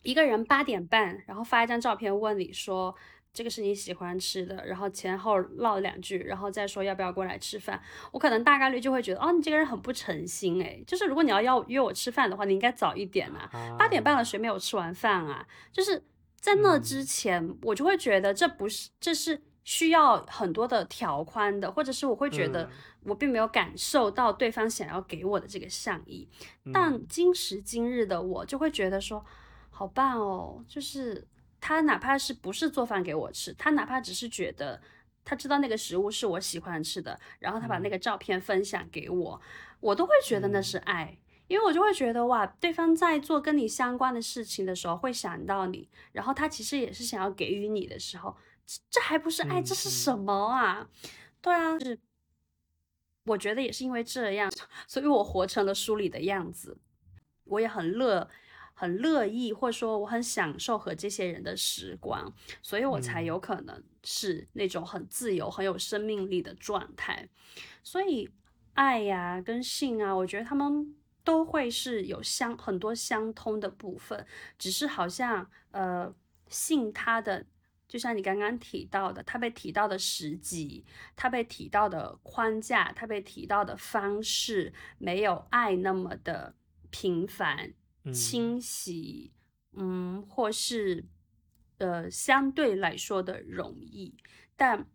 一个人八点半，然后发一张照片问你说这个是你喜欢吃的，然后前后唠两句，然后再说要不要过来吃饭，我可能大概率就会觉得，哦，你这个人很不诚心诶，就是如果你要要约我吃饭的话，你应该早一点啊，八点半了，谁没有吃完饭啊？就是在那之前，我就会觉得这不是，这是需要很多的条宽的，或者是我会觉得嗯。我并没有感受到对方想要给我的这个善意。但嗯。今时今日的我就会觉得说，好棒哦，就是他哪怕是不是做饭给我吃，他哪怕只是觉得他知道那个食物是我喜欢吃的，然后他把那个照片分享给我，我都会觉得那是爱。因为我就会觉得哇，对方在做跟你相关的事情的时候会想到你，然后他其实也是想要给予你的时候，这这还不是爱，嗯这是嗯什么啊？对啊，是，我觉得也是因为这样，所以我活成了书里的样子。我也很乐，很乐意，或者说我很享受和这些人的时光，所以我才嗯有可能是那种很自由、很有生命力的状态。所以爱呀、跟性啊，我觉得他们都会是有相很多相通的部分，只是好像呃性它的。就像你刚刚提到的，它被提到的时机，它被提到的框架，它被提到的方式，没有爱那么的频繁、嗯清晰，嗯，或是呃相对来说的容易。但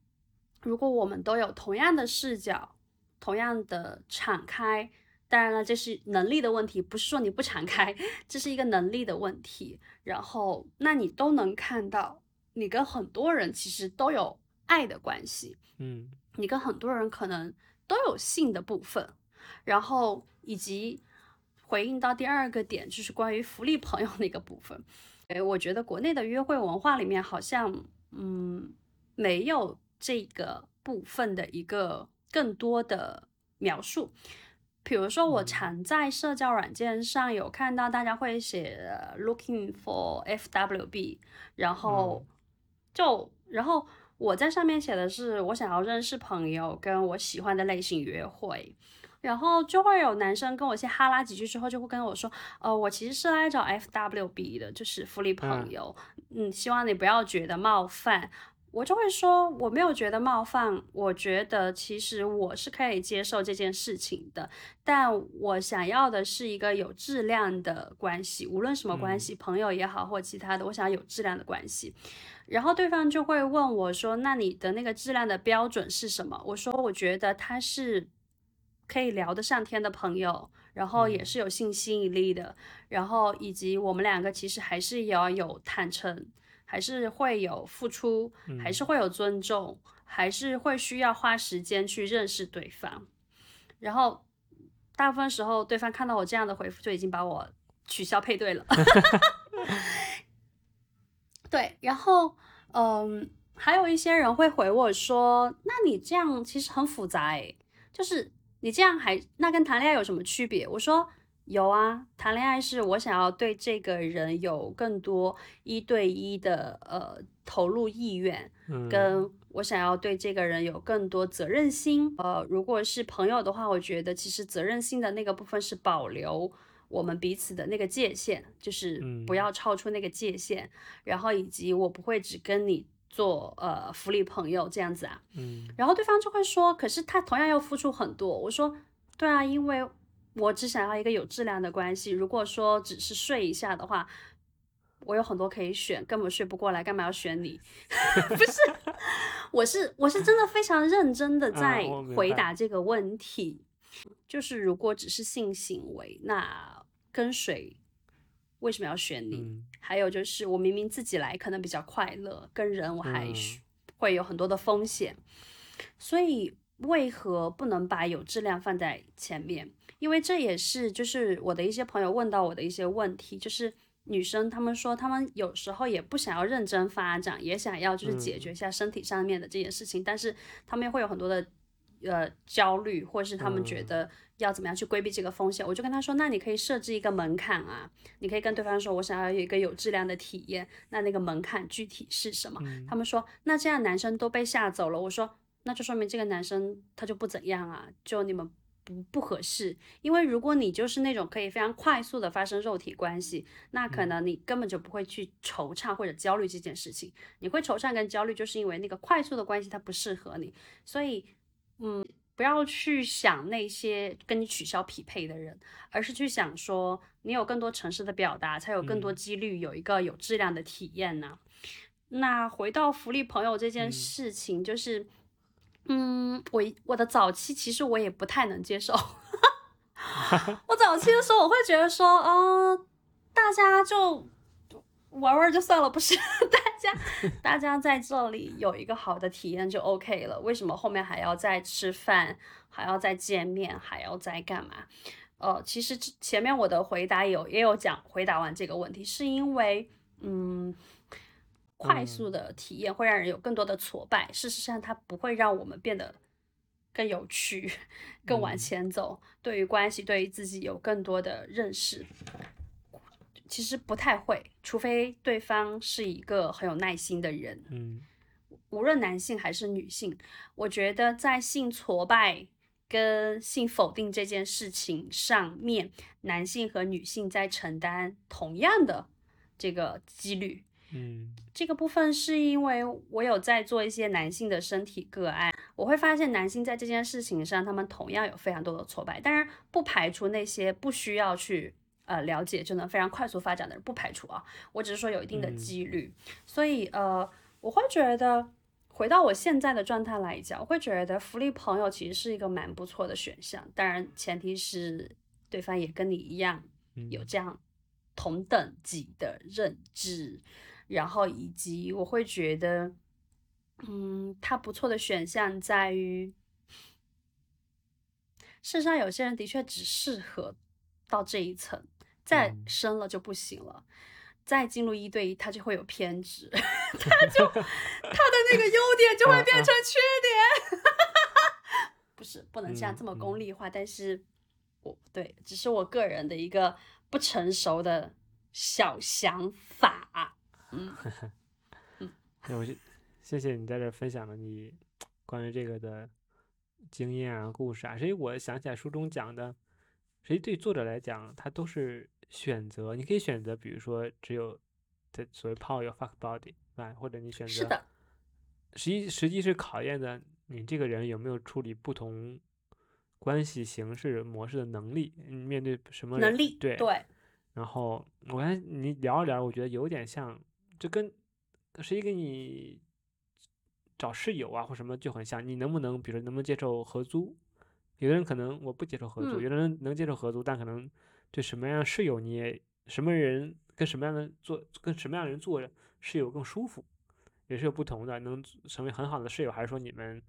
如果我们都有同样的视角，同样的敞开，当然了，这是能力的问题，不是说你不敞开，这是一个能力的问题。然后，那你都能看到，你跟很多人其实都有爱的关系，嗯你跟很多人可能都有性的部分，然后以及回应到第二个点，就是关于福利朋友那个部分。诶，我觉得国内的约会文化里面好像，嗯，没有这个部分的一个更多的描述。比如说，我嗯常在社交软件上有看到大家会写呃 “looking for FWB”，然后就然后我在上面写的是我想要认识朋友，跟我喜欢的类型约会。然后就会有男生跟我先哈拉几句之后，就会跟我说，呃，我其实是来找 FWB 的，就是福利朋嗯友，嗯，希望你不要觉得冒犯。我就会说我没有觉得冒犯，我觉得其实我是可以接受这件事情的，但我想要的是一个有质量的关系，无论什么关系，朋友也好或其他的，我想要有质量的关系。然后对方就会问我说：“那你的那个质量的标准是什么？”我说：“我觉得他是可以聊得上天的朋友，然后也是有性吸引力的，然后以及我们两个其实还是要有坦诚，还是会有付出，还是会有尊重，还是会需要花时间去认识对方。然后大部分时候，对方看到我这样的回复，就已经把我取消配对了。对，然后嗯，还有一些人会回我说：“那你这样其实很复杂诶，就是你这样还那跟谈恋爱有什么区别？”我说：“有啊，谈恋爱是我想要对这个人有更多一对一的呃投入意愿，嗯跟我想要对这个人有更多责任心。呃，如果是朋友的话，我觉得其实责任心的那个部分是保留我们彼此的那个界限，就是不嗯要超出那个界限，然后以及我不会只跟你做呃福利朋友这样子啊。嗯然后对方就会说，可是他同样要付出很多。我说，对啊，因为我只想要一个有质量的关系。如果说只是睡一下的话，我有很多可以选，根本睡不过来，干嘛要选你？不是，我是我是真的非常认真的啊在回答这个问题。就是如果只是性行为，那跟谁为什么要选你？嗯还有就是我明明自己来可能比较快乐，跟人我还嗯需会有很多的风险，所以为何不能把有质量放在前面？因为这也是就是我的一些朋友问到我的一些问题，就是女生她们说她们有时候也不想要认真发展，也想要就是解决一下身体上面的这件事情，但是她们会有很多的呃焦虑，或者是她们觉得要怎么样去规避这个风险。我就跟他说，那你可以设置一个门槛啊，你可以跟对方说，我想要有一个有质量的体验，那那个门槛具体是什么？他们说，那这样男生都被吓走了。我说。那就说明这个男生他就不怎样啊，就你们不不合适。因为如果你就是那种可以非常快速的发生肉体关系，那可能你根本就不会去惆怅或者焦虑这件事情。你会惆怅跟焦虑，就是因为那个快速的关系它不适合你。所以，嗯，不要去想那些跟你取消匹配的人，而是去想说，你有更多诚实的表达，才有更多几率有一个有质量的体验呢。那回到福利朋友这件事情，就是。嗯，我我的早期其实我也不太能接受。我早期的时候，我会觉得说，嗯，大家就玩玩就算了，不是？大家大家在这里有一个好的体验就 OK 了。为什么后面还要再吃饭，还要再见面，还要再干嘛？呃，其实前面我的回答有也有讲，回答完这个问题，是因为嗯。快速的体验会让人有更多的挫败，事实上它不会让我们变得更有趣、更往前走。对于关系，对于自己有更多的认识，其实不太会，除非对方是一个很有耐心的人。嗯，无论男性还是女性，我觉得在性挫败跟性否定这件事情上面，男性和女性在承担同样的这个几率。嗯，这个部分是因为我有在做一些男性的身体个案，我会发现男性在这件事情上，他们同样有非常多的挫败。当然，不排除那些不需要去呃了解就能非常快速发展的人，不排除啊。我只是说有一定的几率。所以呃，我会觉得回到我现在的状态来讲，我会觉得福利朋友其实是一个蛮不错的选项。当然，前提是对方也跟你一样有这样同等级的认知。然后以及我会觉得，嗯，它不错的选项在于，事实上有些人的确只适合到这一层，再深了就不行了，再进入一对一，他就会有偏执，他 就他的那个优点就会变成缺点，不是不能这样这么功利化，但是我对，只是我个人的一个不成熟的小想法。嗯，那我就谢谢你在这分享了你 关于这个的经验啊、故事啊。所以我想起来书中讲的，实际对作者来讲，他都是选择。你可以选择，比如说只有在所谓 power your fuck body，啊，或者你选择是的，实际实际是考验的你这个人有没有处理不同关系形式模式的能力。你面对什么能力？对对。然后我看你聊一聊，我觉得有点像。就跟谁给你找室友啊，或什么就很像。你能不能，比如说能不能接受合租？有的人可能我不接受合租，有的人能接受合租，但可能对什么样的室友，你也什么人跟什么样的做，跟什么样的人做室友更舒服，也是有不同的。能成为很好的室友，还是说你们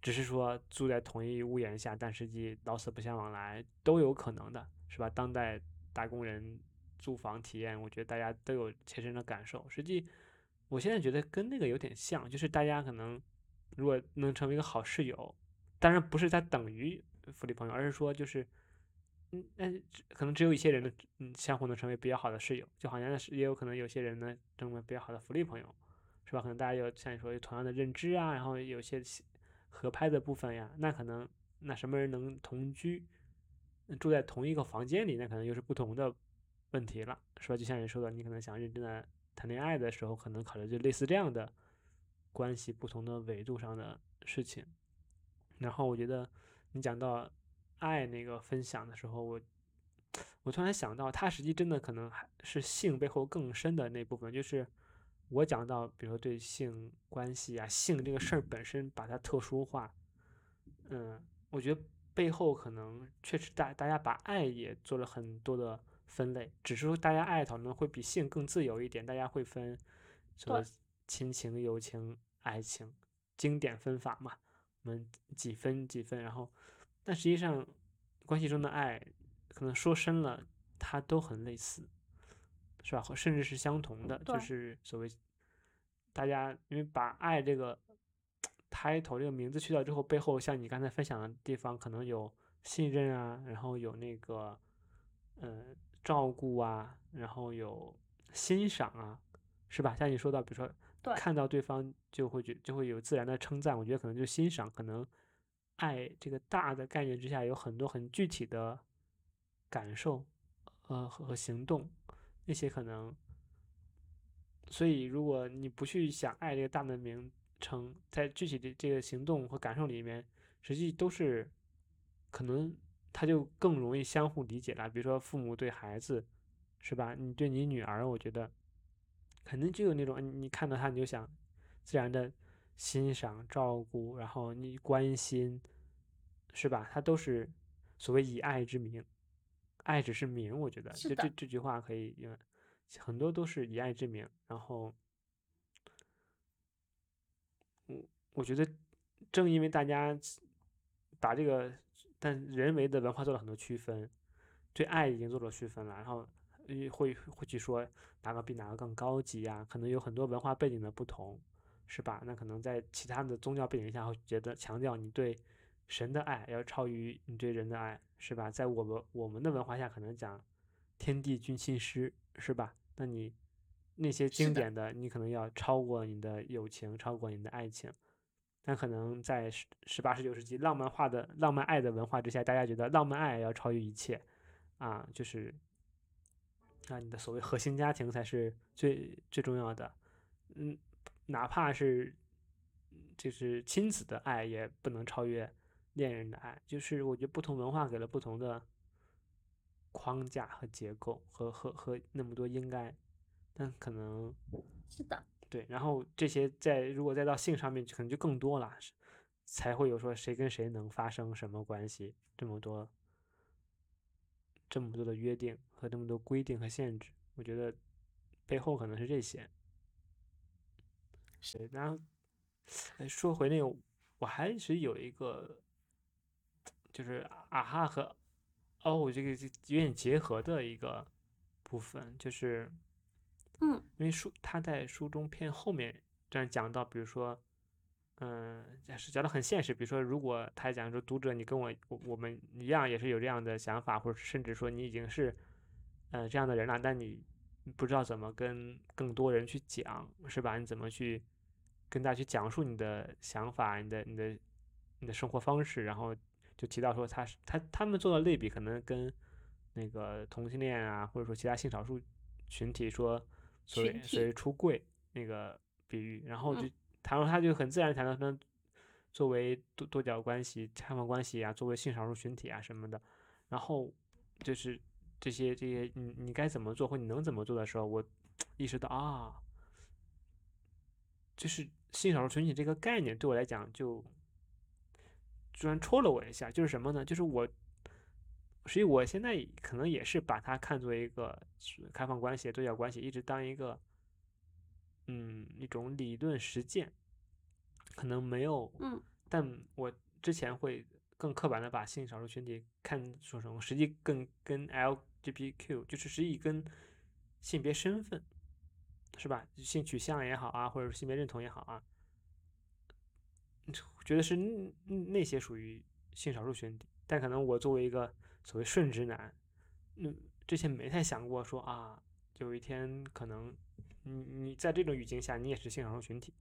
只是说住在同一屋檐下，但实际老死不相往来，都有可能的，是吧？当代打工人。租房体验，我觉得大家都有切身的感受。实际，我现在觉得跟那个有点像，就是大家可能如果能成为一个好室友，当然不是它等于福利朋友，而是说就是，嗯，那可能只有一些人的嗯相互能成为比较好的室友，就好像是也有可能有些人呢成为比较好的福利朋友，是吧？可能大家有像你说有同样的认知啊，然后有些合拍的部分呀，那可能那什么人能同居，住在同一个房间里，那可能又是不同的。问题了，是吧？就像你说的，你可能想认真的谈恋爱的时候，可能考虑就类似这样的关系不同的维度上的事情。然后我觉得你讲到爱那个分享的时候，我我突然想到，它实际真的可能还是性背后更深的那部分，就是我讲到，比如说对性关系啊，性这个事儿本身把它特殊化，嗯，我觉得背后可能确实大大家把爱也做了很多的。分类只是说大家爱讨论会比性更自由一点，大家会分什么亲情、友情、爱情，经典分法嘛。们几分几分，然后，但实际上关系中的爱可能说深了，它都很类似，是吧？甚至是相同的，就是所谓大家因为把爱这个 title 这个名字去掉之后，背后像你刚才分享的地方，可能有信任啊，然后有那个嗯照顾啊，然后有欣赏啊，是吧？像你说到，比如说。看到对方就会觉就会有自然的称赞，我觉得可能就欣赏，可能爱这个大的概念之下有很多很具体的感受，呃和行动，那些可能，所以如果你不去想爱这个大的名称，在具体的这个行动和感受里面，实际都是可能他就更容易相互理解了。比如说父母对孩子，是吧？你对你女儿，我觉得。肯定就有那种，你看到他你就想自然的欣赏、照顾，然后你关心，是吧？他都是所谓以爱之名，爱只是名，我觉得就这这句话可以用，很多都是以爱之名。然后，我我觉得正因为大家把这个但人为的文化做了很多区分，对爱已经做了区分了，然后。会会去说哪个比哪个更高级呀？可能有很多文化背景的不同，是吧？那可能在其他的宗教背景下，会觉得强调你对神的爱要超于你对人的爱，是吧？在我们我们的文化下，可能讲天地君亲师，是吧？那你那些经典的，你可能要超过你的友情，超过你的爱情。但可能在十十八十九世纪浪漫化的浪漫爱的文化之下，大家觉得浪漫爱要超越一切啊，就是。那你的所谓核心家庭才是最最重要的，嗯，哪怕是就是亲子的爱也不能超越恋人的爱。就是我觉得不同文化给了不同的框架和结构和和和那么多应该，但可能是的，对。然后这些在如果再到性上面，可能就更多了，才会有说谁跟谁能发生什么关系这么多。这么多的约定和这么多规定和限制，我觉得背后可能是这些。是，然后说回那个，我还是有一个，就是啊哈和哦这个有点结合的一个部分，就是，嗯，因为书他在书中偏后面这样讲到，比如说。嗯，是讲的很现实。比如说，如果他讲说读者，你跟我我我们一样，也是有这样的想法，或者甚至说你已经是呃这样的人啊，但你不知道怎么跟更多人去讲，是吧？你怎么去跟大家去讲述你的想法、你的、你的、你的生活方式？然后就提到说，他是他他们做的类比，可能跟那个同性恋啊，或者说其他性少数群体说所谓所谓出柜那个比喻，然后就。谈论他就很自然谈到说，作为多多角关系、开放关系啊，作为性少数群体啊什么的，然后就是这些这些，你你该怎么做或你能怎么做的时候，我 意识到啊，就是性少数群体这个概念对我来讲就居然戳了我一下，就是什么呢？就是我，所以我现在可能也是把它看作一个开放关系、对角关系，一直当一个。嗯，一种理论实践，可能没有，嗯，但我之前会更刻板的把性少数群体看说成，实际更跟 LGBTQ，就是实际跟性别身份，是吧？性取向也好啊，或者性别认同也好啊，觉得是那些属于性少数群体，但可能我作为一个所谓顺直男，嗯，之前没太想过说啊，有一天可能。你你在这种语境下，你也是性少数群体，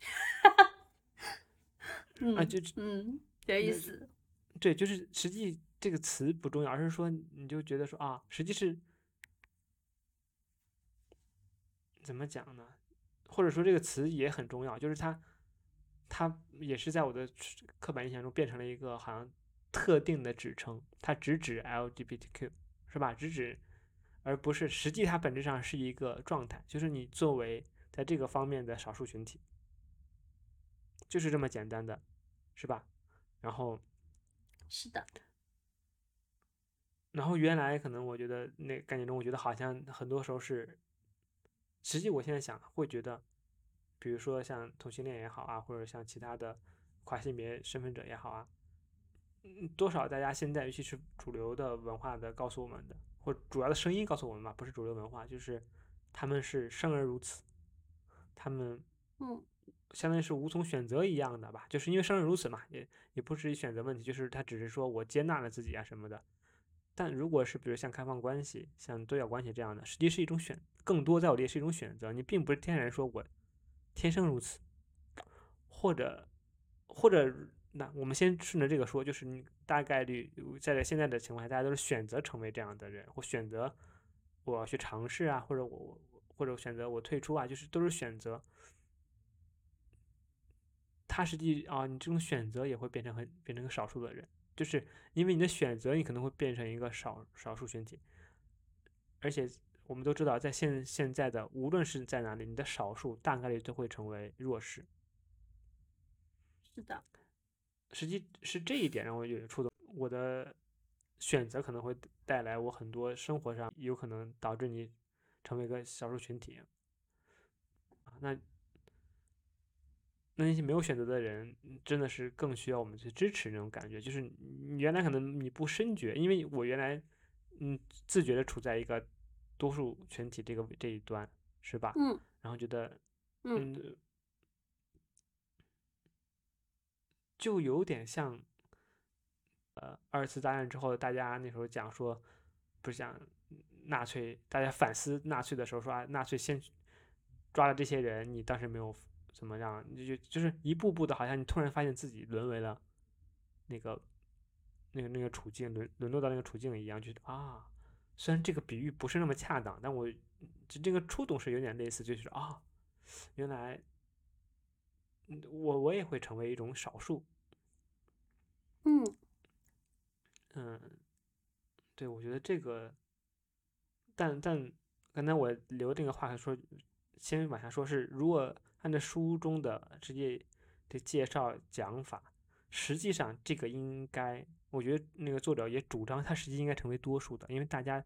啊，就嗯，有意思。对，就是实际这个词不重要，而是说你就觉得说啊，实际是怎么讲呢？或者说这个词也很重要，就是它它也是在我的刻板印象中变成了一个好像特定的指称，它只指 LGBTQ 是吧？只指。而不是实际，它本质上是一个状态，就是你作为在这个方面的少数群体，就是这么简单的，是吧？然后是的，然后原来可能我觉得那概念中，我觉得好像很多时候是，实际我现在想会觉得，比如说像同性恋也好啊，或者像其他的跨性别身份者也好啊，嗯，多少大家现在尤其是主流的文化的告诉我们的，或主要的声音告诉我们吧，不是主流文化，就是他们是生而如此，他们嗯相当于是无从选择一样的吧，就是因为生而如此嘛，也也不是选择问题，就是他只是说我接纳了自己啊什么的。但如果是比如像开放关系、像多角关系这样的，实际是一种选，更多在我这里是一种选择，你并不是天然说我天生如此，或者或者那我们先顺着这个说，就是你大概率在现在的情况下，大家都是选择成为这样的人，或选择我要去尝试啊，或者我或者选择我退出啊，就是都是选择。他实际啊，你这种选择也会变成很变成个少数的人。就是因为你的选择，你可能会变成一个少少数群体，而且我们都知道，在现现在的无论是在哪里，你的少数大概率都会成为弱势。是的，实际是这一点让我有点触动。我的选择可能会带来我很多生活上有可能导致你成为一个少数群体啊，那。那那些没有选择的人，真的是更需要我们去支持那种感觉。就是你原来可能你不深觉，因为我原来嗯自觉的处在一个多数群体这个这一端，是吧？嗯。然后觉得嗯，就有点像呃二次大战之后，大家那时候讲说，不是讲纳粹，大家反思纳粹的时候说啊，纳粹先抓了这些人，你当时没有。怎么样？你就就是一步步的，好像你突然发现自己沦为了那个、那个、那个处境，沦沦落到那个处境一样，觉得啊，虽然这个比喻不是那么恰当，但我这这个触动是有点类似，就是啊，原来我我也会成为一种少数。嗯嗯，对，我觉得这个，但但刚才我留这个话说，先往下说，是如果。按照书中的直接的介绍讲法，实际上这个应该，我觉得那个作者也主张，它实际应该成为多数的，因为大家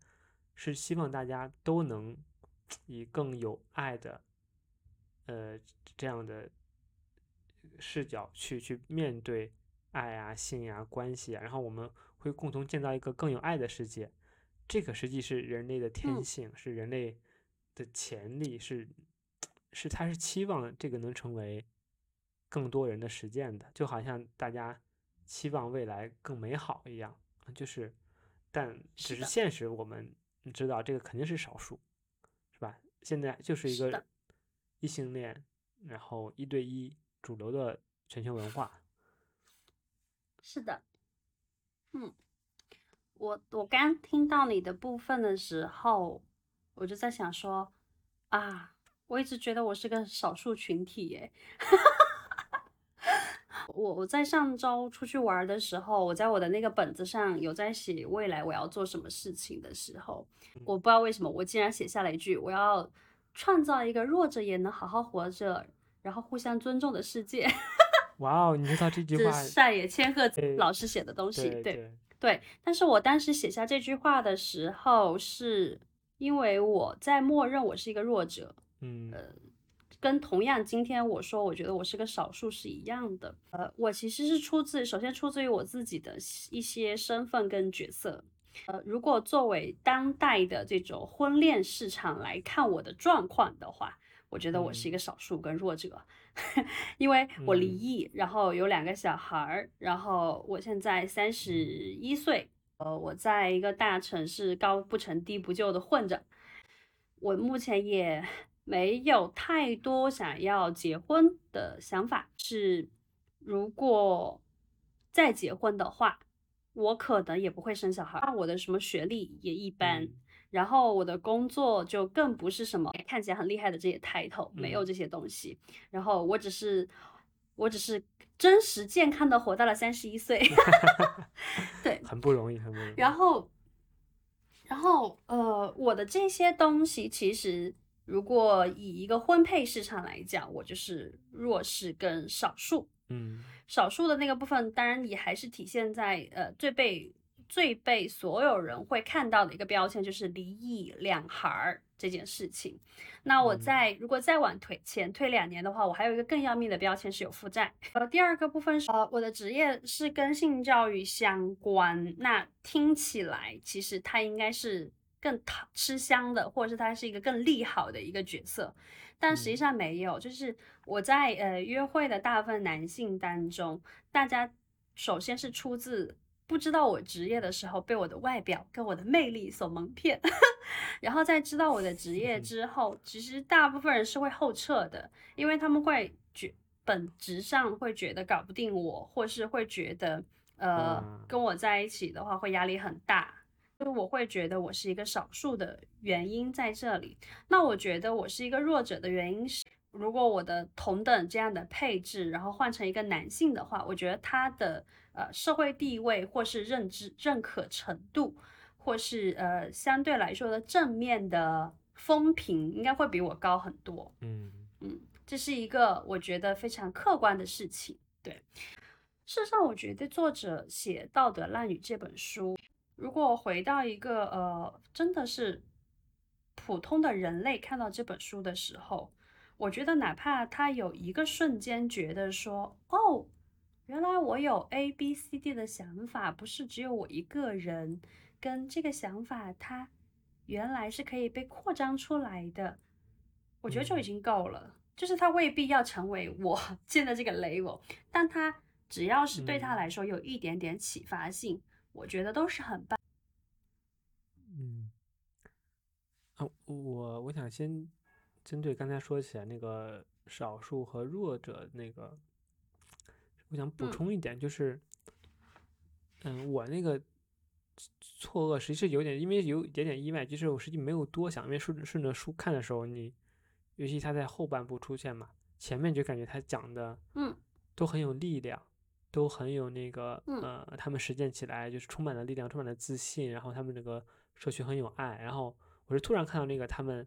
是希望大家都能以更有爱的，呃，这样的视角去去面对爱啊、性啊、关系啊，然后我们会共同建造一个更有爱的世界。这个实际是人类的天性，是人类的潜力，是。是，他是期望这个能成为更多人的实践的，就好像大家期望未来更美好一样。就是，但只是现实，我们知道这个肯定是少数，是吧？现在就是一个异性恋，然后一对一主流的全球文化。是的，嗯，我我刚听到你的部分的时候，我就在想说啊。我一直觉得我是个少数群体耶，我我在上周出去玩的时候，我在我的那个本子上有在写未来我要做什么事情的时候，我不知道为什么我竟然写下了一句我要创造一个弱者也能好好活着，然后互相尊重的世界。哇哦，你知道这句话？是晒野千鹤子老师写的东西，对对。但是我当时写下这句话的时候，是因为我在默认我是一个弱者。嗯，呃，跟同样今天我说我觉得我是个少数是一样的。呃，我其实是出自，首先出自于我自己的一些身份跟角色。呃，如果作为当代的这种婚恋市场来看我的状况的话，我觉得我是一个少数跟弱者，因为我离异，然后有两个小孩儿，然后我现在三十一岁，呃，我在一个大城市高不成低不就的混着，我目前也。没有太多想要结婚的想法，是如果再结婚的话，我可能也不会生小孩。那我的什么学历也一般，然后我的工作就更不是什么看起来很厉害的这些 title，没有这些东西。然后我只是，我只是真实健康的活到了三十一岁，对，很不容易，很不容易。然后，然后呃，我的这些东西其实。如果以一个婚配市场来讲，我就是弱势跟少数，嗯，少数的那个部分，当然也还是体现在呃最被最被所有人会看到的一个标签，就是离异两孩儿这件事情。那我嗯在如果再往推前推两年的话，我还有一个更要命的标签是有负债。呃，第二个部分是呃，我的职业是跟性教育相关，那听起来其实它应该是更讨吃香的，或者是它是一个更利好的一个角色，但实际嗯上没有。就是我在呃约会的大部分男性当中，大家首先是出自不知道我职业的时候，被我的外表跟我的魅力所蒙骗，然后在知道我的职业嗯 之后，其实大部分人是会后撤的，因为他们会觉本质上会觉得搞不定我，或是会觉得呃嗯跟我在一起的话会压力很大。所以我会觉得我是一个少数的原因在这里。那我觉得我是一个弱者的原因是，如果我的同等这样的配置，然后换成一个男性的话，我觉得他的呃社会地位或是认知认可程度，或是呃相对来说的正面的风评，应该会比我高很多。嗯嗯，这是一个我觉得非常客观的事情。对，事实上，我觉得作者写《道德烂语》这本书，如果回到一个呃，真的是普通的人类看到这本书的时候，我觉得哪怕他有一个瞬间觉得说，哦，原来我有 A B C D 的想法，不是只有我一个人，跟这个想法它原来是可以被扩张出来的，我觉得就已嗯经够了。就是他未必要成为我 现在这个 level，但他只要是对他嗯来说有一点点启发性，我觉得都是很棒。嗯，啊，我我想先针对刚才说起来那个少数和弱者那个，我想补嗯。充一点，就是，嗯，我那个错愕实际是有点，因为有一点点意外，就是我实际没有多想，因为顺着顺着书看的时候，你尤其他在后半部出现嘛，前面就感觉他讲的，嗯，都很有力量，都很有那个，嗯。呃，他们实践起来就是充满了力量，充满了自信，然后他们这个社区很有爱，然后我是突然看到那个他们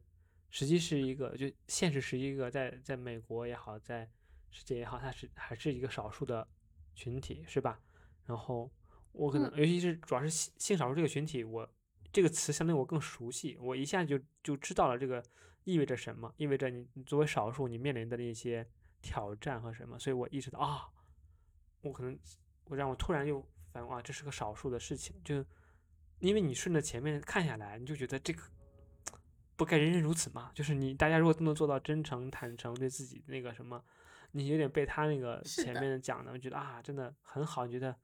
实际是一个，就现实是一个在在美国也好，在世界也好，它是还是一个少数的群体，是吧？然后我可能，嗯尤其是主要是性性少数这个群体，我这个词相对我更熟悉，我一下就就知道了这个意味着什么，意味着你你作为少数你面临的那些挑战和什么，所以我意识到啊，我可能我让我突然又反应啊，这是个少数的事情，就因为你顺着前面看下来，你就觉得这个不该人人如此嘛，就是你大家如果都能做到真诚、坦诚，对自己那个什么，你有点被他那个前面讲的，我觉得啊，真的很好，觉得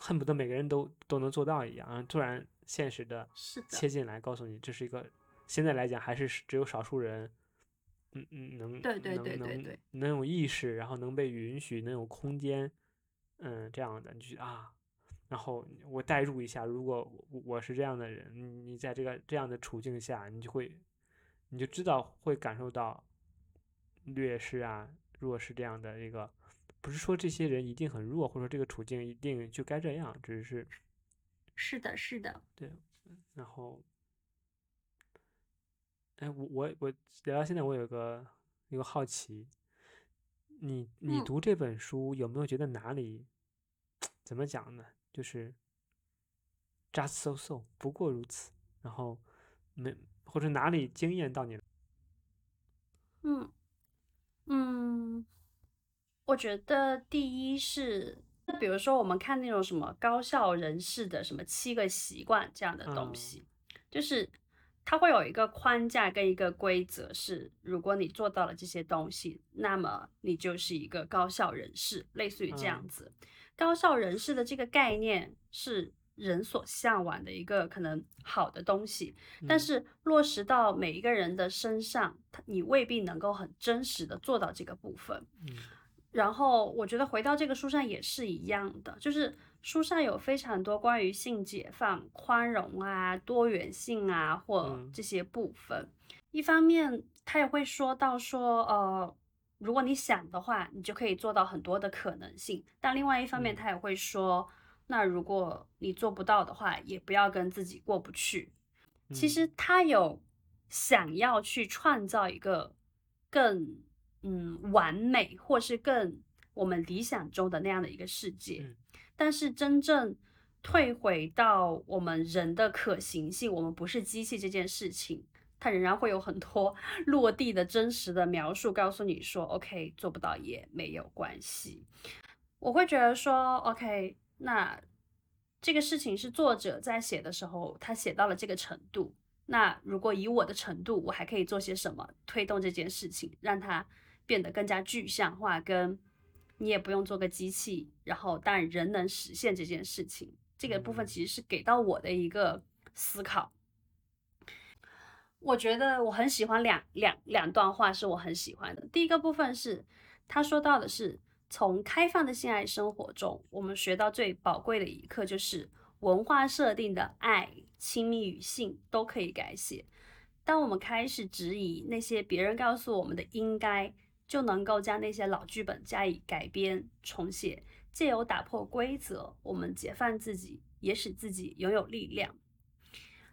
恨不得每个人都都能做到一样，然后突然现实的，切进来，告诉你这是一个现在来讲还是只有少数人，嗯嗯，能对对能能对对对能有意识，然后能被允许，能有空间，嗯，这样的，你就啊，然后我代入一下，如果我我是这样的人，你你在这个这样的处境下，你就会，你就知道会感受到劣势啊、弱势这样的一个，不是说这些人一定很弱，或者说这个处境一定就该这样，只是是的，是的，对然后，哎，我我我聊到现在，我有个有个好奇，你你嗯读这本书有没有觉得哪里怎么讲呢？就是 just so so，不过如此，然后没或者哪里惊艳到你了？嗯嗯，我觉得第一是，比如说我们看那种什么高效人士的什么七个习惯这样的东嗯西，就是它会有一个框架跟一个规则，是如果你做到了这些东西，那么你就是一个高效人士，类似于这样嗯子。高效人士的这个概念是人所向往的一个可能好的东西，但嗯是落实到每一个人的身上，你未必能够很真实的做到这个部分。嗯然后我觉得回到这个书上也是一样的，就是书上有非常多关于性解放、宽容啊、多元性啊或嗯这些部分。一方面，他也会说到说，呃，如果你想的话，你就可以做到很多的可能性。但另外一方面，嗯他也会说，那如果你做不到的话，也不要跟自己过不去。其嗯实他有想要去创造一个更嗯完美，或是更我们理想中的那样的一个世界，嗯但是真正退回到我们人的可行性，我们不是机器这件事情，它仍然会有很多 落地的真实的描述，告诉你说，OK，做不到也没有关系。我会觉得说，OK，那这个事情是作者在写的时候，他写到了这个程度。那如果以我的程度，我还可以做些什么推动这件事情，让它变得更加具象化？跟你也不用做个机器，然后但人能实现这件事情，这个部分其实是给到我的一个思考。我觉得我很喜欢两两两段话，是我很喜欢的。第一个部分是他说到的是，从开放的性爱生活中，我们学到最宝贵的一课，就是文化设定的爱。亲密与性都可以改写。当我们开始质疑那些别人告诉我们的应该，就能够将那些老剧本加以改编重写，借由打破规则，我们解放自己，也使自己拥有力量。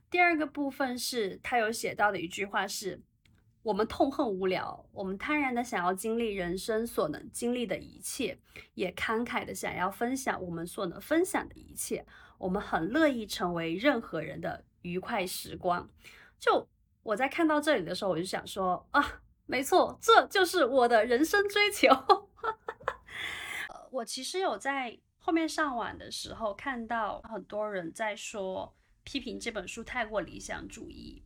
第二个部分是他有写到的一句话是：我们痛恨无聊，我们贪然的想要经历人生所能经历的一切，也慷慨的想要分享我们所能分享的一切。我们很乐意成为任何人的愉快时光。就我在看到这里的时候，我就想说啊，没错，这就是我的人生追求。我其实有在后面上网的时候看到很多人在说批评这本书太过理想主义，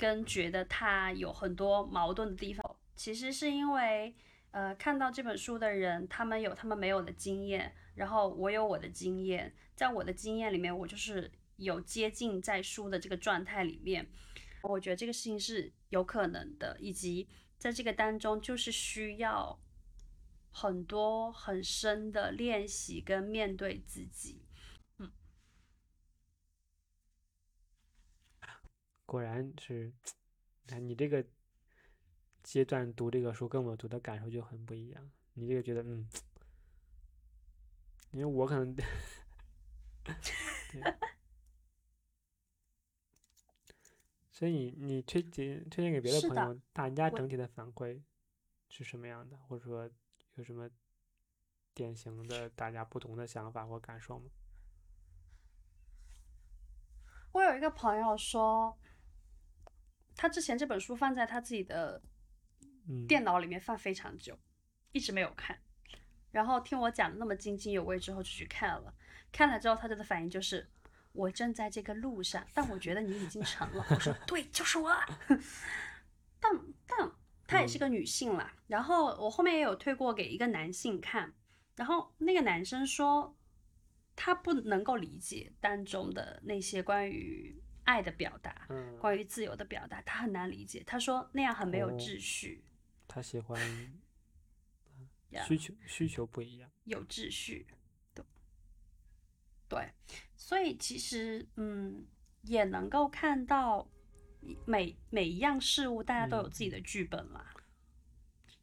跟觉得他有很多矛盾的地方。其实是因为呃，看到这本书的人，他们有他们没有的经验，然后我有我的经验。在我的经验里面，我就是有接近在书的这个状态里面，我觉得这个事情是有可能的，以及在这个当中就是需要很多很深的练习跟面对自己。嗯，果然是，看你这个阶段读这个书跟我读的感受就很不一样。你这个觉得嗯，因为我可能。所以你你推荐推荐给别的朋友，大家整体的反馈是什么样的？或者说有什么典型的大家不同的想法或感受吗？我有一个朋友说，他之前这本书放在他自己的电脑里面放非常久，一直没有看，然后听我讲的那么津津有味之后就去看了。看了之后，他的反应就是：我正在这个路上，但我觉得你已经成了。我说对，就是我。但但她也是个女性啦。然后我后面也有推过给一个男性看，然后那个男生说他不能够理解当中的那些关于爱的表达，关于自由的表达，他很难理解。他说那样很没有秩序。他喜欢 需求需求不一样，有秩序。对，所以其实嗯，也能够看到每每一样事物，大家都有自己的剧本啦。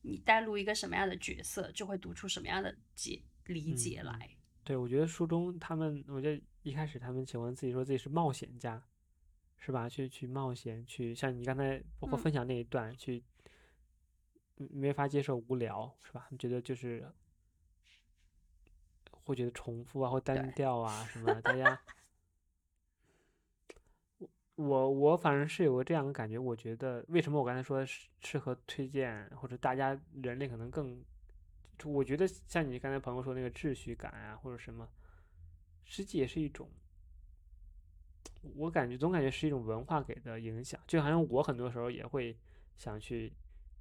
你带入一个什么样的角色，就会读出什么样的解理解来。对，我觉得书中他们，我觉得一开始他们喜欢自己说自己是冒险家，是吧？去去冒险，去像你刚才包括分享那一段，去没法接受无聊，是吧？你觉得就是。会觉得重复啊，或单调啊什么？大家，我我我反正是有个这样的感觉。我觉得为什么我刚才说适适合推荐，或者大家人类可能更，我觉得像你刚才朋友说那个秩序感啊，或者什么，实际也是一种，我感觉总感觉是一种文化给的影响。就好像我很多时候也会想去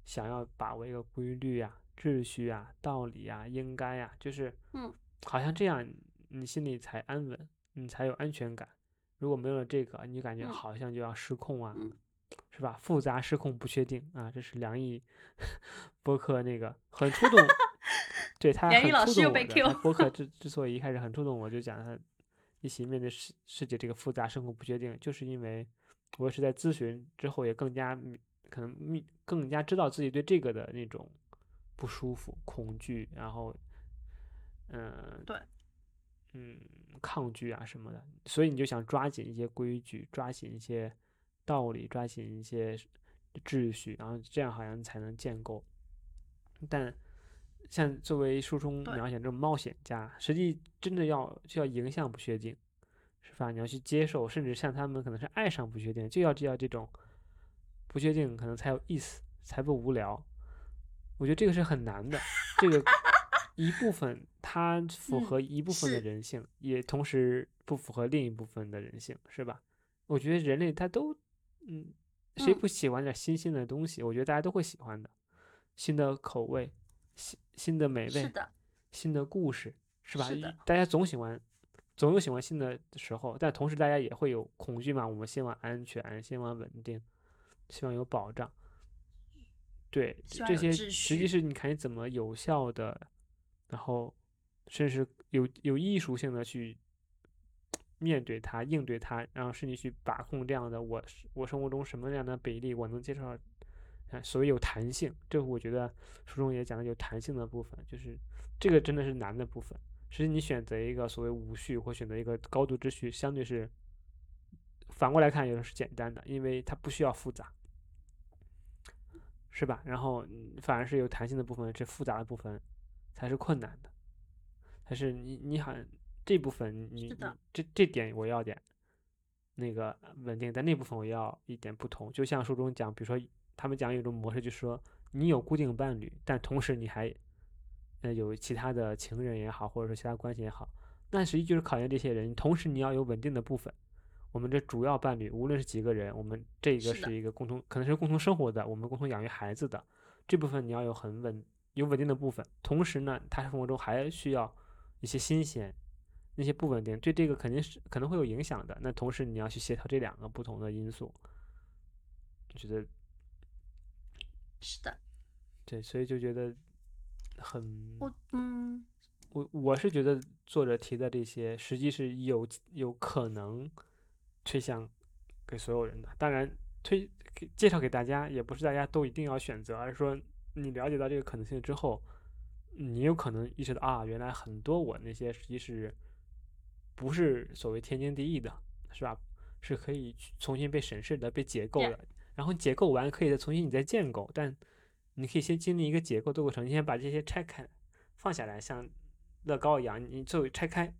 想要把握一个规律啊、秩序啊、道理啊、应该啊，就是嗯。好像这样，你心里才安稳，你才有安全感。如果没有了这个，你感觉好像就要失控啊，是吧？复杂、失控、不确定啊，这是梁毅 播客那个很触动，对他很触动我 的。播客 之之所以一开始很触动我，就讲他一起面对世世界这个复杂、生活、不确定，就是因为我也是在咨询之后也更加可能更加知道自己对这个的那种不舒服、恐惧，然后。嗯，对，嗯，抗拒啊什么的，所以你就想抓紧一些规矩，抓紧一些道理，抓紧一些秩序，然后这样好像才能建构。但像作为书中描写这种冒险家，实际真的要就要迎向不确定，是吧？你要去接受，甚至像他们可能是爱上不确定，就要就要这种不确定可能才有意思，才不无聊。我觉得这个是很难的，这个 一部分它符嗯合一部分的人性，也同时不符合另一部分的人性，是吧？我觉得人类他都，嗯，谁嗯不喜欢点新鲜的东西？我觉得大家都会喜欢的，新的口味，新新的美味，是的，新的故事，是吧？是大家总喜欢，总有喜欢新的时候，但同时大家也会有恐惧嘛。我们希望安全，希望稳定，希望有保障。对，这些实际是你看你怎么有效的，然后甚至有有艺术性的去面对它、应对它，然后甚至去把控这样的我我生活中什么样的比例我能接受到。啊，所谓有弹性，这我觉得书中也讲的有弹性的部分，就是这个真的是难的部分。实际你选择一个所谓无序或选择一个高度秩序，相对是反过来看，有的是简单的，因为它不需要复杂，是吧？然后嗯反而是有弹性的部分，这复杂的部分才是困难的。还是你你好像这部分你你这这点我要点那个稳定，但那部分我要一点不同。就像书中讲，比如说他们讲有一种模式，就是说你有固定伴侣，但同时你还呃有其他的情人也好，或者说其他关系也好，那实际就是考验这些人。同时你要有稳定的部分。我们这主要伴侣，无论是几个人，我们这个是一个共同，可能是共同生活的，我们共同养育孩子的这部分，你要有很稳有稳定的部分。同时呢，他生活中还需要一些新鲜，那些不稳定，对这个肯定是可能会有影响的。那同时你要去协调这两个不同的因素，我觉得是的，对，所以就觉得很我嗯，我我是觉得作者提的这些，实际是有有可能推向给所有人的。当然，推给介绍给大家，也不是大家都一定要选择，而是说你了解到这个可能性之后，你有可能意识到啊，原来很多我那些实际是不是所谓天经地义的，是吧？是可以去重新被审视的、被解构 Yeah 的。然后解构完，可以再重新你再建构，但你可以先经历一个解构的过程，你先把这些拆开，放下来，像乐高一样，你最后拆开，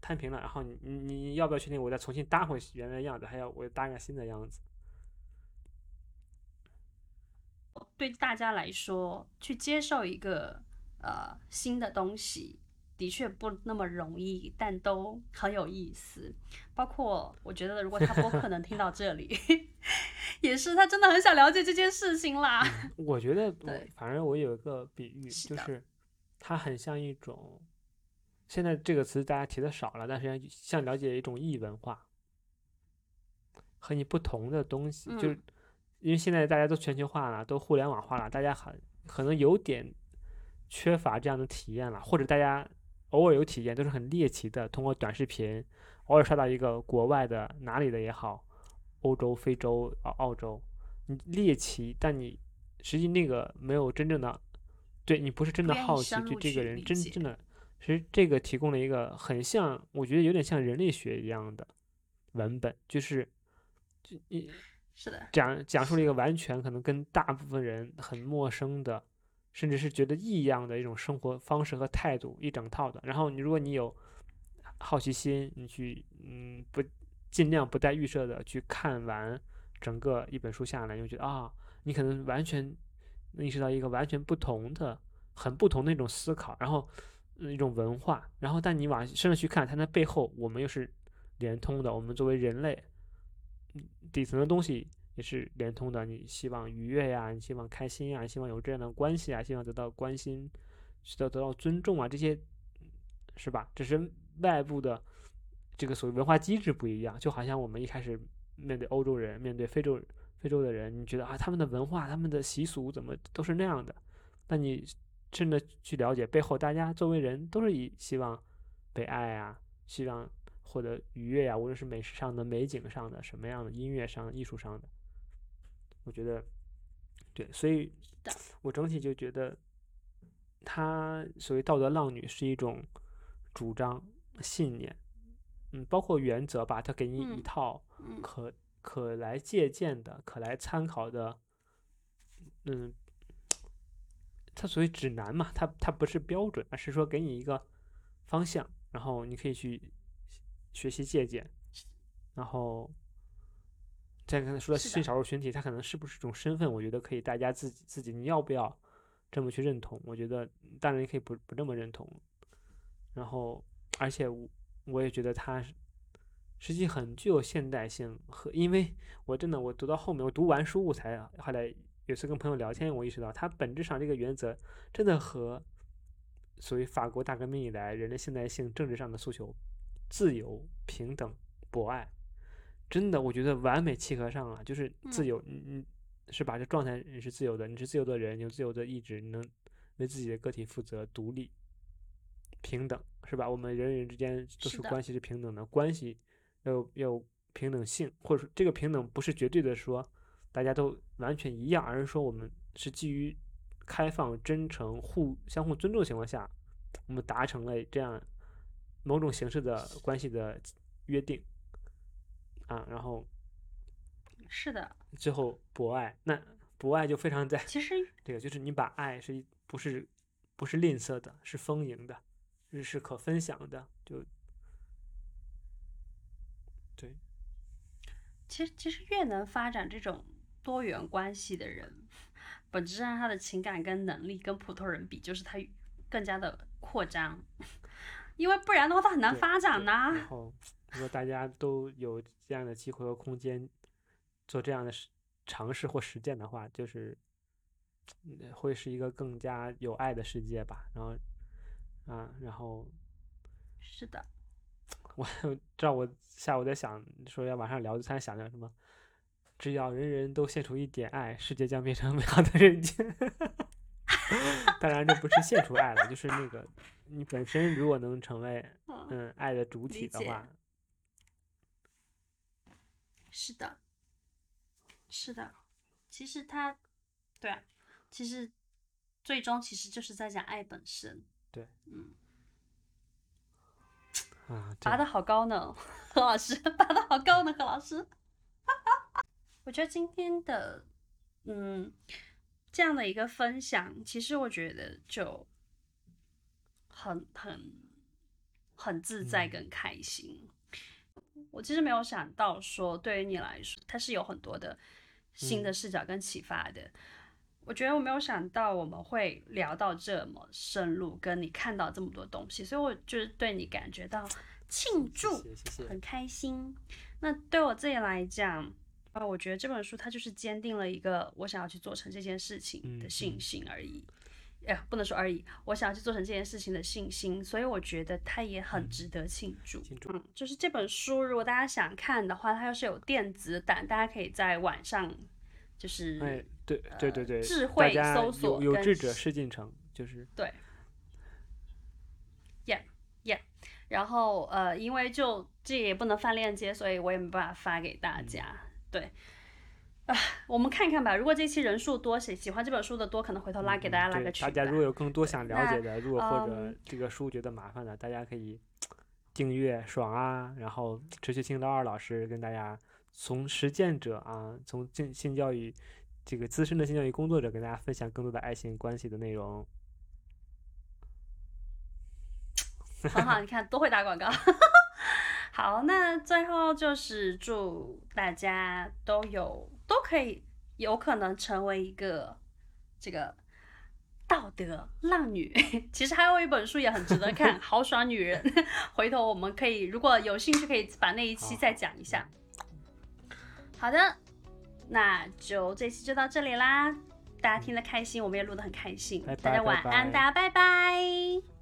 摊平了，然后你你你要不要确定我再重新搭回原来的样子，还要我搭个新的样子？对大家来说，去接受一个呃新的东西，的确不那么容易，但都很有意思。包括我觉得，如果他播客能听到这里，也是他真的很想了解这件事情啦。我觉得 我对反正我有一个比喻，是就是它很像一种，现在这个词大家提的少了，但是像了解一种异文化，和你不同的东西，就是嗯因为现在大家都全球化了，都互联网化了，大家很可能有点缺乏这样的体验了，或者大家偶尔有体验，都是很猎奇的，通过短视频偶尔刷到一个国外的哪里的也好，欧洲、非洲、澳澳洲，你猎奇，但你实际那个没有真正的，对你不是真的好奇深入去对这个人真正的，其实这个提供了一个很像，我觉得有点像人类学一样的文本，就是就你是的，讲讲述了一个完全可能跟大部分人很陌生的，甚至是觉得异样的一种生活方式和态度，一整套的。然后你如果你有好奇心，你去嗯不尽量不带预设的去看完整个一本书下来，你就觉得啊，你可能完全意识到一个完全不同的、很不同的一种思考，然后、一种文化。然后但你往深了去看，它那背后我们又是连通的。我们作为人类，底层的东西也是连通的。你希望愉悦呀，你希望开心呀，希望有这样的关系啊，希望得到关心，需要得到尊重啊，这些是吧？只是外部的这个所谓文化机制不一样，就好像我们一开始面对欧洲人，面对非洲非洲的人，你觉得啊，他们的文化、他们的习俗怎么都是那样的？那你真的去了解背后，大家作为人都是以希望被爱啊，希望获得愉悦呀、无论是美食上的、美景上的、什么样的音乐上、艺术上的，我觉得对，所以我整体就觉得，他所谓道德浪女是一种主张、信念，嗯，包括原则吧，他给你一嗯套嗯。可可来借鉴的、可来参考的，嗯，它所谓指南嘛，它它不是标准，而是说给你一个方向，然后你可以去学习借鉴，然后再刚才说性少数群体，他可能是不是一种身份？我觉得可以，大家自己自己你要不要这么去认同？我觉得当然也可以不不这么认同。然后，而且我我也觉得他实际很具有现代性和，因为我真的我读到后面，我读完书我才后来有次跟朋友聊天，我意识到他本质上这个原则真的和所谓法国大革命以来人类现代性政治上的诉求自由、平等、博爱，真的我觉得完美契合上了。就是自嗯由，你你是把？这状态你是自由的，你是自由的人，有自由的意志，你能为自己的个体负责、独立、平等，是吧？我们人与人之间都是关系是平等的，关系要有要有平等性，或者说这个平等不是绝对的说大家都完全一样，而是说我们是基于开放、真诚、互相互尊重的情况下，我们达成了这样某种形式的关系的约定啊，然后是的，最后博爱，那博爱就非常在其实 这个，就是你把爱是不是不是吝啬的，是丰盈的，是是可分享的，就对，其实其实越能发展这种多元关系的人，本质上他的情感跟能力跟普通人比，就是他更加的扩张，因为不然的话他很难发展对呐、然后，如果大家都有这样的机会和空间做这样的实尝试或实践的话，就是嗯会是一个更加有爱的世界吧。然后，啊，然后是的，我知道我下午在想说要晚上聊，就突然想到什么，只要人人都献出一点爱，世界将变成美好的人间。当然，这不是献出爱了，就是那个你本身如果能成为嗯，嗯爱的主体的话，是的，是的，其实他，对啊，其实最终其实就是在讲爱本身，对，嗯，啊，拔对的好高呢，何老师，拔的好高呢，何老师。我觉得今天的，嗯，这样的一个分享，其实我觉得就很很很自在嗯跟开心。我其实没有想到说，对于你来说，它是有很多的新的嗯视角跟启发的。我觉得我没有想到我们会聊到这么深入，跟你看到这么多东西，所以我就是对你感觉到庆祝，很开心。那对我自己来讲，啊，我觉得这本书它就是坚定了一个我想要去做成这件事情的嗯信嗯心而已。哎、不能说而已，我想要去做成这件事情的信心，所以我觉得它也很嗯值得庆祝。庆祝嗯，就是这本书，如果大家想看的话，它要是有电子版，大家可以在晚上，就是、哎，对对对对，大智慧搜索有有志者事竟成，就是对，yeah yeah，然后呃，因为就这也不能发链接，所以我也没办法发给大家。对，啊，我们看看吧。如果这期人数多，喜喜欢这本书的多，可能回头拉给大家拉个群大家如果有更多想了解的，如果或者嗯这个书觉得麻烦的，大家可以订阅爽啊，然后持续听到二老师跟大家从实践者啊，从性性教育这个资深的性教育工作者跟大家分享更多的爱情关系的内容。很好，你看多会打广告。好，那最后就是祝大家都有都可以有可能成为一个这个道德浪女。其实还有一本书也很值得看，《豪爽女人》。回头我们可以如果有兴趣，可以把那一期再讲一下。好的，那就这期就到这里啦。大家听得开心，我们也录得很开心。拜大家晚安，拜大家拜拜。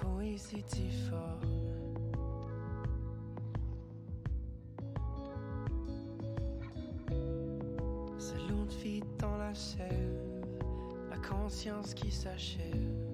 poésidiforme. Cette longue vie dans la sève, la conscience qui s'achève.